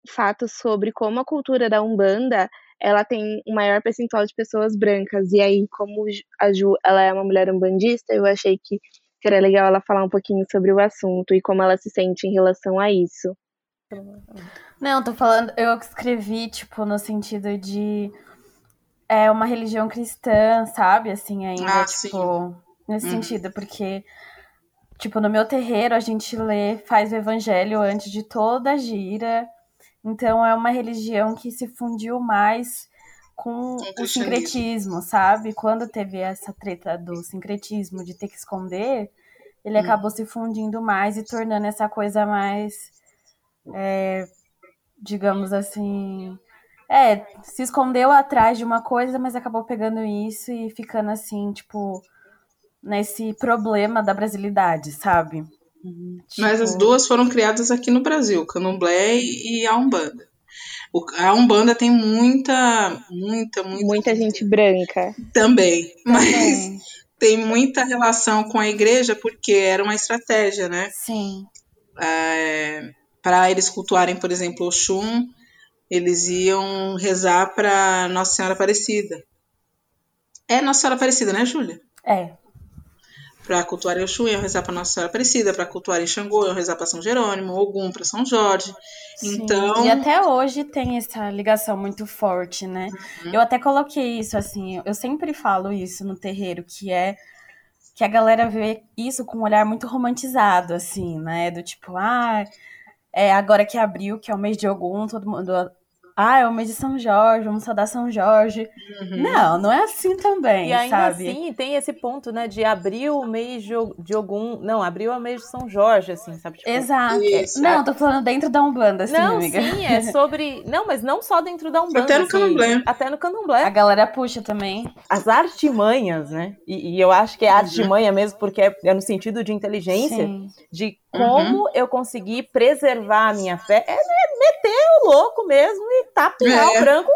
fatos sobre como a cultura da Umbanda ela tem um maior percentual de pessoas brancas. E aí, como a Ju ela é uma mulher umbandista, eu achei que seria legal ela falar um pouquinho sobre o assunto e como ela se sente em relação a isso. Não, tô falando, eu escrevi, tipo, no sentido de é uma religião cristã, sabe? Assim, ainda, ah, tipo, sim. nesse hum. sentido, porque tipo, no meu terreiro a gente lê, faz o evangelho antes de toda a gira. Então é uma religião que se fundiu mais com o, sincretismo, sabe? Quando teve essa treta do sincretismo de ter que esconder, ele hum. acabou se fundindo mais e tornando essa coisa mais, é, digamos assim, é, se escondeu atrás de uma coisa, mas acabou pegando isso e ficando assim, tipo, nesse problema da brasilidade, sabe? Uhum. Tipo... Mas as duas foram criadas aqui no Brasil, Candomblé e a Umbanda. O, a Umbanda tem muita, muita, muita. Muita gente branca. Também. Mas tem muita relação com a igreja porque era uma estratégia, né? Sim. É, para eles cultuarem, por exemplo, o Xum, eles iam rezar para Nossa Senhora Aparecida. É Nossa Senhora Aparecida, né, Júlia? É para cultuar Exu, iam rezar para Nossa Senhora Aparecida, para cultuar Xangô, iam rezar para São Jerônimo, Ogum para São Jorge. Sim. Então, e até hoje tem essa ligação muito forte, né? Uhum. Eu até coloquei isso assim, eu sempre falo isso no terreiro, que é que a galera vê isso com um olhar muito romantizado, assim, né? Do tipo, ah, é agora que abriu, que é o mês de Ogum, todo mundo ah, é o mês de São Jorge, vamos saudar São Jorge. Uhum. Não, não é assim também, E ainda sabe? assim, tem esse ponto, né, de abrir o mês de, de algum... Não, abriu o mês de São Jorge, assim, sabe? Tipo, Exato. Isso. Não, tô falando dentro da Umbanda, assim, não, amiga. sim, é sobre... Não, mas não só dentro da Umbanda. Até no assim, candomblé. Até no candomblé. A galera puxa também. As artimanhas, né? E, e eu acho que é artimanha mesmo, porque é, é no sentido de inteligência, sim. de como uhum. eu consegui preservar a minha fé. É meter o louco mesmo e tapear é. o branco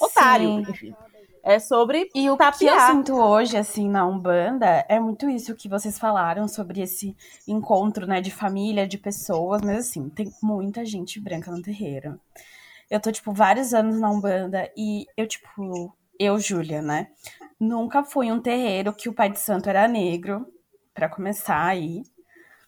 otário. Enfim. É sobre E o tapear. que eu sinto hoje, assim, na Umbanda, é muito isso que vocês falaram sobre esse encontro, né, de família, de pessoas, mas assim, tem muita gente branca no terreiro. Eu tô, tipo, vários anos na Umbanda e eu, tipo, eu, Júlia, né, nunca fui um terreiro que o pai de santo era negro, para começar aí.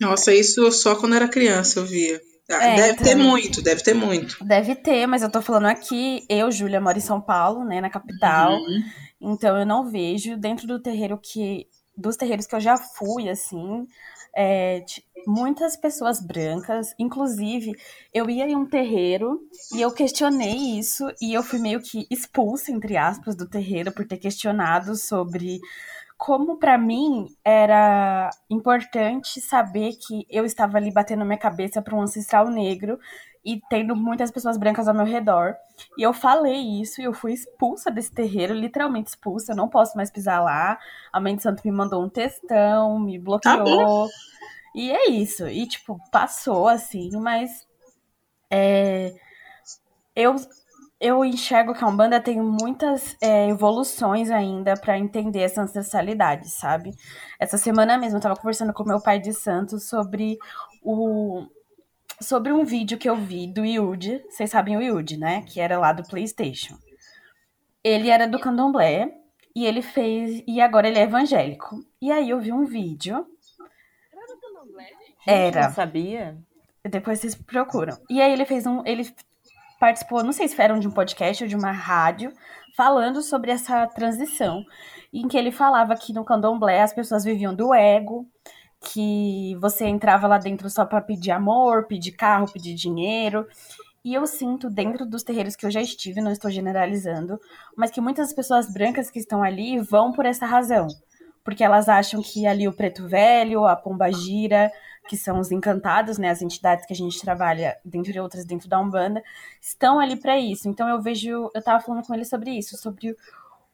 Nossa, isso só quando era criança eu via. Ah, é, deve então, ter muito, deve ter muito. Deve ter, mas eu tô falando aqui, eu, Júlia, moro em São Paulo, né, na capital. Uhum. Então eu não vejo dentro do terreiro que. Dos terreiros que eu já fui, assim, é, muitas pessoas brancas. Inclusive, eu ia em um terreiro e eu questionei isso, e eu fui meio que expulsa, entre aspas, do terreiro por ter questionado sobre como para mim era importante saber que eu estava ali batendo minha cabeça para um ancestral negro e tendo muitas pessoas brancas ao meu redor. E eu falei isso e eu fui expulsa desse terreiro, literalmente expulsa, eu não posso mais pisar lá. A mãe de santo me mandou um textão, me bloqueou. Tá e é isso. E tipo, passou assim, mas é, eu eu enxergo que a Umbanda tem muitas é, evoluções ainda para entender essa ancestralidade, sabe? Essa semana mesmo eu tava conversando com meu pai de santo sobre o sobre um vídeo que eu vi do Yud, vocês sabem o Yud, né? Que era lá do PlayStation. Ele era do Candomblé e ele fez e agora ele é evangélico. E aí eu vi um vídeo. Era do Candomblé? Era. Não sabia? Depois vocês procuram. E aí ele fez um, ele participou, não sei se era de um podcast ou de uma rádio, falando sobre essa transição, em que ele falava que no candomblé as pessoas viviam do ego, que você entrava lá dentro só para pedir amor, pedir carro, pedir dinheiro. E eu sinto dentro dos terreiros que eu já estive, não estou generalizando, mas que muitas pessoas brancas que estão ali vão por essa razão. Porque elas acham que ali o preto velho, a pomba gira, que são os encantados, né, as entidades que a gente trabalha, dentre outras dentro da Umbanda, estão ali para isso. Então eu vejo, eu tava falando com ele sobre isso, sobre o,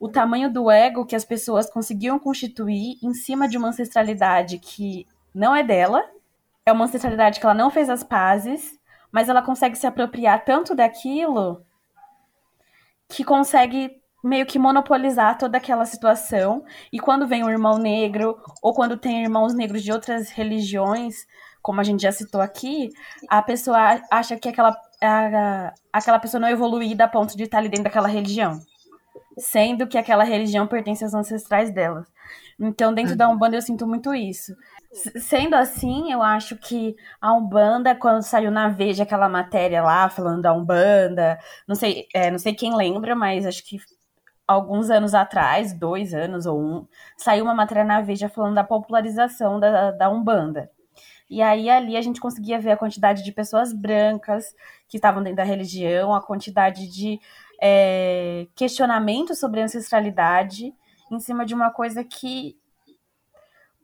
o tamanho do ego que as pessoas conseguiam constituir em cima de uma ancestralidade que não é dela, é uma ancestralidade que ela não fez as pazes, mas ela consegue se apropriar tanto daquilo que consegue meio que monopolizar toda aquela situação. E quando vem um irmão negro, ou quando tem irmãos negros de outras religiões, como a gente já citou aqui, a pessoa acha que aquela, a, aquela pessoa não é evoluída a ponto de estar ali dentro daquela religião. Sendo que aquela religião pertence aos ancestrais dela. Então, dentro da Umbanda, eu sinto muito isso. Sendo assim, eu acho que a Umbanda, quando saiu na Veja aquela matéria lá, falando da Umbanda, não sei, é, não sei quem lembra, mas acho que alguns anos atrás, dois anos ou um, saiu uma matéria na Veja falando da popularização da, da Umbanda. E aí ali a gente conseguia ver a quantidade de pessoas brancas que estavam dentro da religião, a quantidade de é, questionamentos sobre ancestralidade em cima de uma coisa que.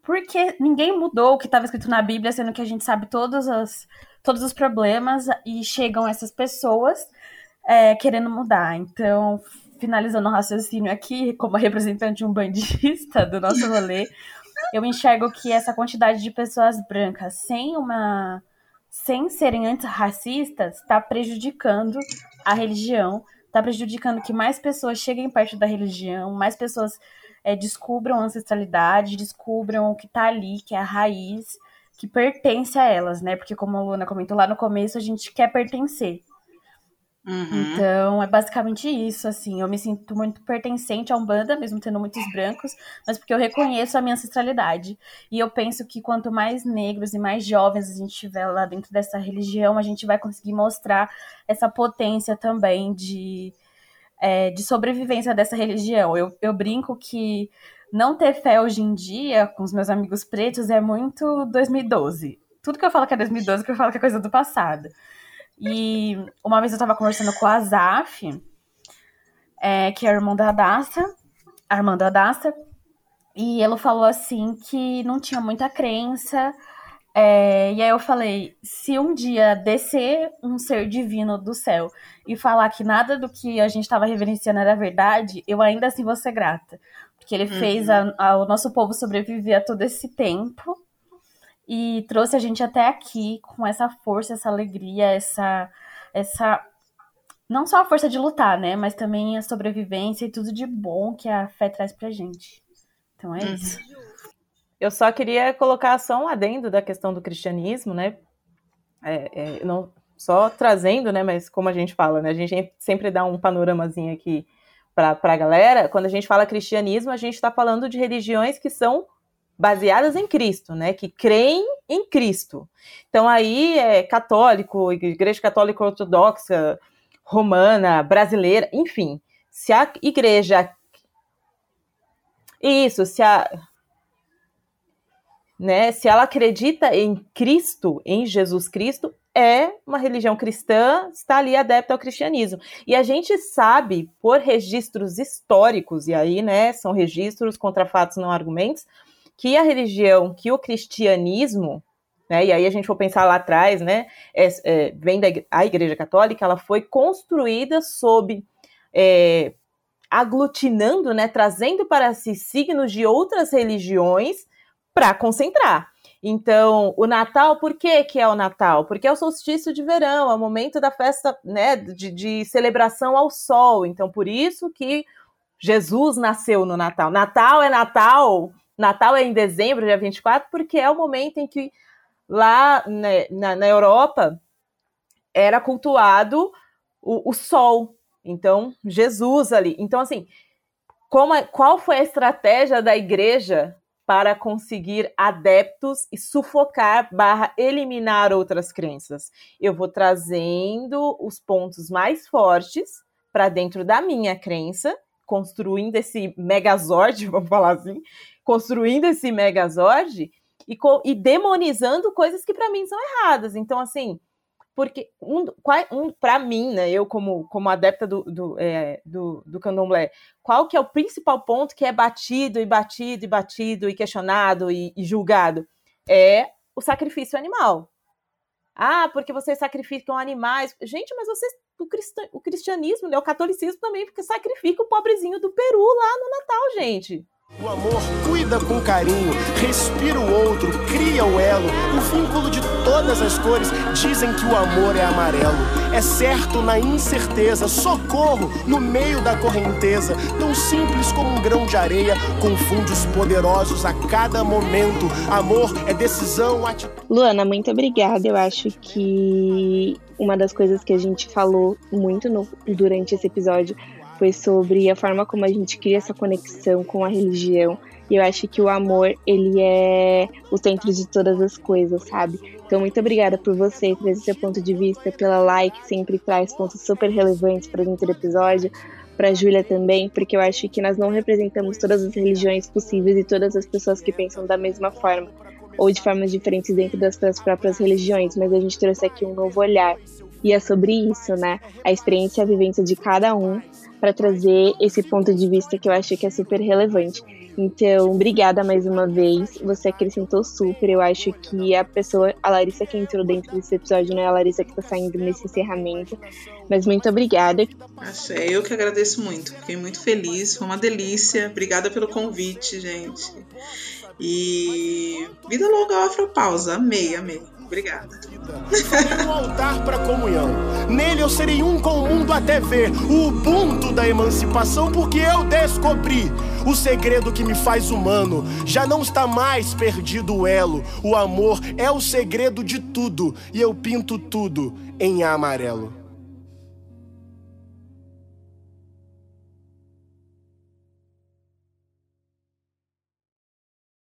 Porque ninguém mudou o que estava escrito na Bíblia, sendo que a gente sabe todos os, todos os problemas e chegam essas pessoas é, querendo mudar. Então, finalizando o raciocínio aqui, como representante um bandista do nosso rolê, eu enxergo que essa quantidade de pessoas brancas sem uma sem serem antirracistas está prejudicando a religião, está prejudicando que mais pessoas cheguem perto da religião, mais pessoas é, descubram a ancestralidade, descubram o que está ali, que é a raiz, que pertence a elas, né? Porque como a Luna comentou lá no começo, a gente quer pertencer. Uhum. Então, é basicamente isso, assim. Eu me sinto muito pertencente a Umbanda, mesmo tendo muitos brancos, mas porque eu reconheço a minha ancestralidade. E eu penso que quanto mais negros e mais jovens a gente tiver lá dentro dessa religião, a gente vai conseguir mostrar essa potência também de, é, de sobrevivência dessa religião. Eu, eu brinco que não ter fé hoje em dia, com os meus amigos pretos, é muito 2012. Tudo que eu falo que é 2012, que eu falo que é coisa do passado. E uma vez eu tava conversando com a Zaf, é, que é a irmã da Adasta, a irmã da Adasta, e ela falou assim que não tinha muita crença. É, e aí eu falei, se um dia descer um ser divino do céu e falar que nada do que a gente estava reverenciando era verdade, eu ainda assim vou ser grata. Porque ele uhum. fez a, a, o nosso povo sobreviver a todo esse tempo e trouxe a gente até aqui com essa força, essa alegria, essa essa não só a força de lutar, né, mas também a sobrevivência e tudo de bom que a fé traz pra gente. Então é uhum. isso. Eu só queria colocar só um adendo da questão do cristianismo, né? É, é, não só trazendo, né? Mas como a gente fala, né? A gente sempre dá um panoramazinho aqui para a galera. Quando a gente fala cristianismo, a gente está falando de religiões que são baseadas em Cristo, né? Que creem em Cristo. Então aí é católico, igreja católica ortodoxa, romana, brasileira, enfim. Se a igreja isso, se a né, se ela acredita em Cristo, em Jesus Cristo, é uma religião cristã, está ali adepta ao cristianismo. E a gente sabe, por registros históricos, e aí, né, são registros contra fatos, não argumentos, que a religião, que o cristianismo, né, e aí a gente for pensar lá atrás, né, é, é, vem da a Igreja Católica, ela foi construída sob é, aglutinando, né, trazendo para si signos de outras religiões para concentrar. Então, o Natal, por que, que é o Natal? Porque é o solstício de verão, é o momento da festa, né, de, de celebração ao sol. Então, por isso que Jesus nasceu no Natal. Natal é Natal, Natal é em dezembro, dia 24, porque é o momento em que lá né, na, na, Europa era cultuado o, o, sol. Então, Jesus ali. Então, assim, como, é, qual foi a estratégia da igreja para conseguir adeptos e sufocar barra eliminar outras crenças. Eu vou trazendo os pontos mais fortes para dentro da minha crença, construindo esse megazord, vamos falar assim, construindo esse megazord e, e demonizando coisas que para mim são erradas. Então, assim, porque um, um para mim, né, eu como, como adepta do, do, é, do, do candomblé, qual que é o principal ponto que é batido e batido e batido e questionado e, e julgado? É o sacrifício animal. Ah, porque vocês sacrificam animais. Gente, mas vocês, o, o cristianismo, né, o catolicismo também, sacrifica o pobrezinho do Peru lá no Natal, gente. O amor cuida com carinho, respira o outro, cria o elo, o vínculo de todas as cores. Dizem que o amor é amarelo. É certo na incerteza, socorro no meio da correnteza. Tão simples como um grão de areia, confunde os poderosos a cada momento. Amor é decisão, atitude. Luana, muito obrigada. Eu acho que uma das coisas que a gente falou muito no, durante esse episódio foi sobre a forma como a gente cria essa conexão com a religião. E eu acho que o amor, ele é o centro de todas as coisas, sabe? Então, muito obrigada por você trazer seu ponto de vista, pela like, sempre traz pontos super relevantes para dentro do episódio, para a Júlia também, porque eu acho que nós não representamos todas as religiões possíveis e todas as pessoas que pensam da mesma forma, ou de formas diferentes dentro das suas próprias religiões, mas a gente trouxe aqui um novo olhar. E é sobre isso, né? A experiência e a vivência de cada um para trazer esse ponto de vista que eu acho que é super relevante. Então, obrigada mais uma vez. Você acrescentou super. Eu acho que a pessoa, a Larissa que entrou dentro desse episódio, não é a Larissa que está saindo nesse encerramento. Mas muito obrigada. É eu que agradeço muito. Fiquei muito feliz. Foi uma delícia. Obrigada pelo convite, gente. E vida longa Afropausa. Amei, amei. Obrigada. Farei um altar para comunhão. Nele eu serei um com o mundo até ver o Ubuntu da emancipação, porque eu descobri o segredo que me faz humano. Já não está mais perdido o elo. O amor é o segredo de tudo e eu pinto tudo em amarelo.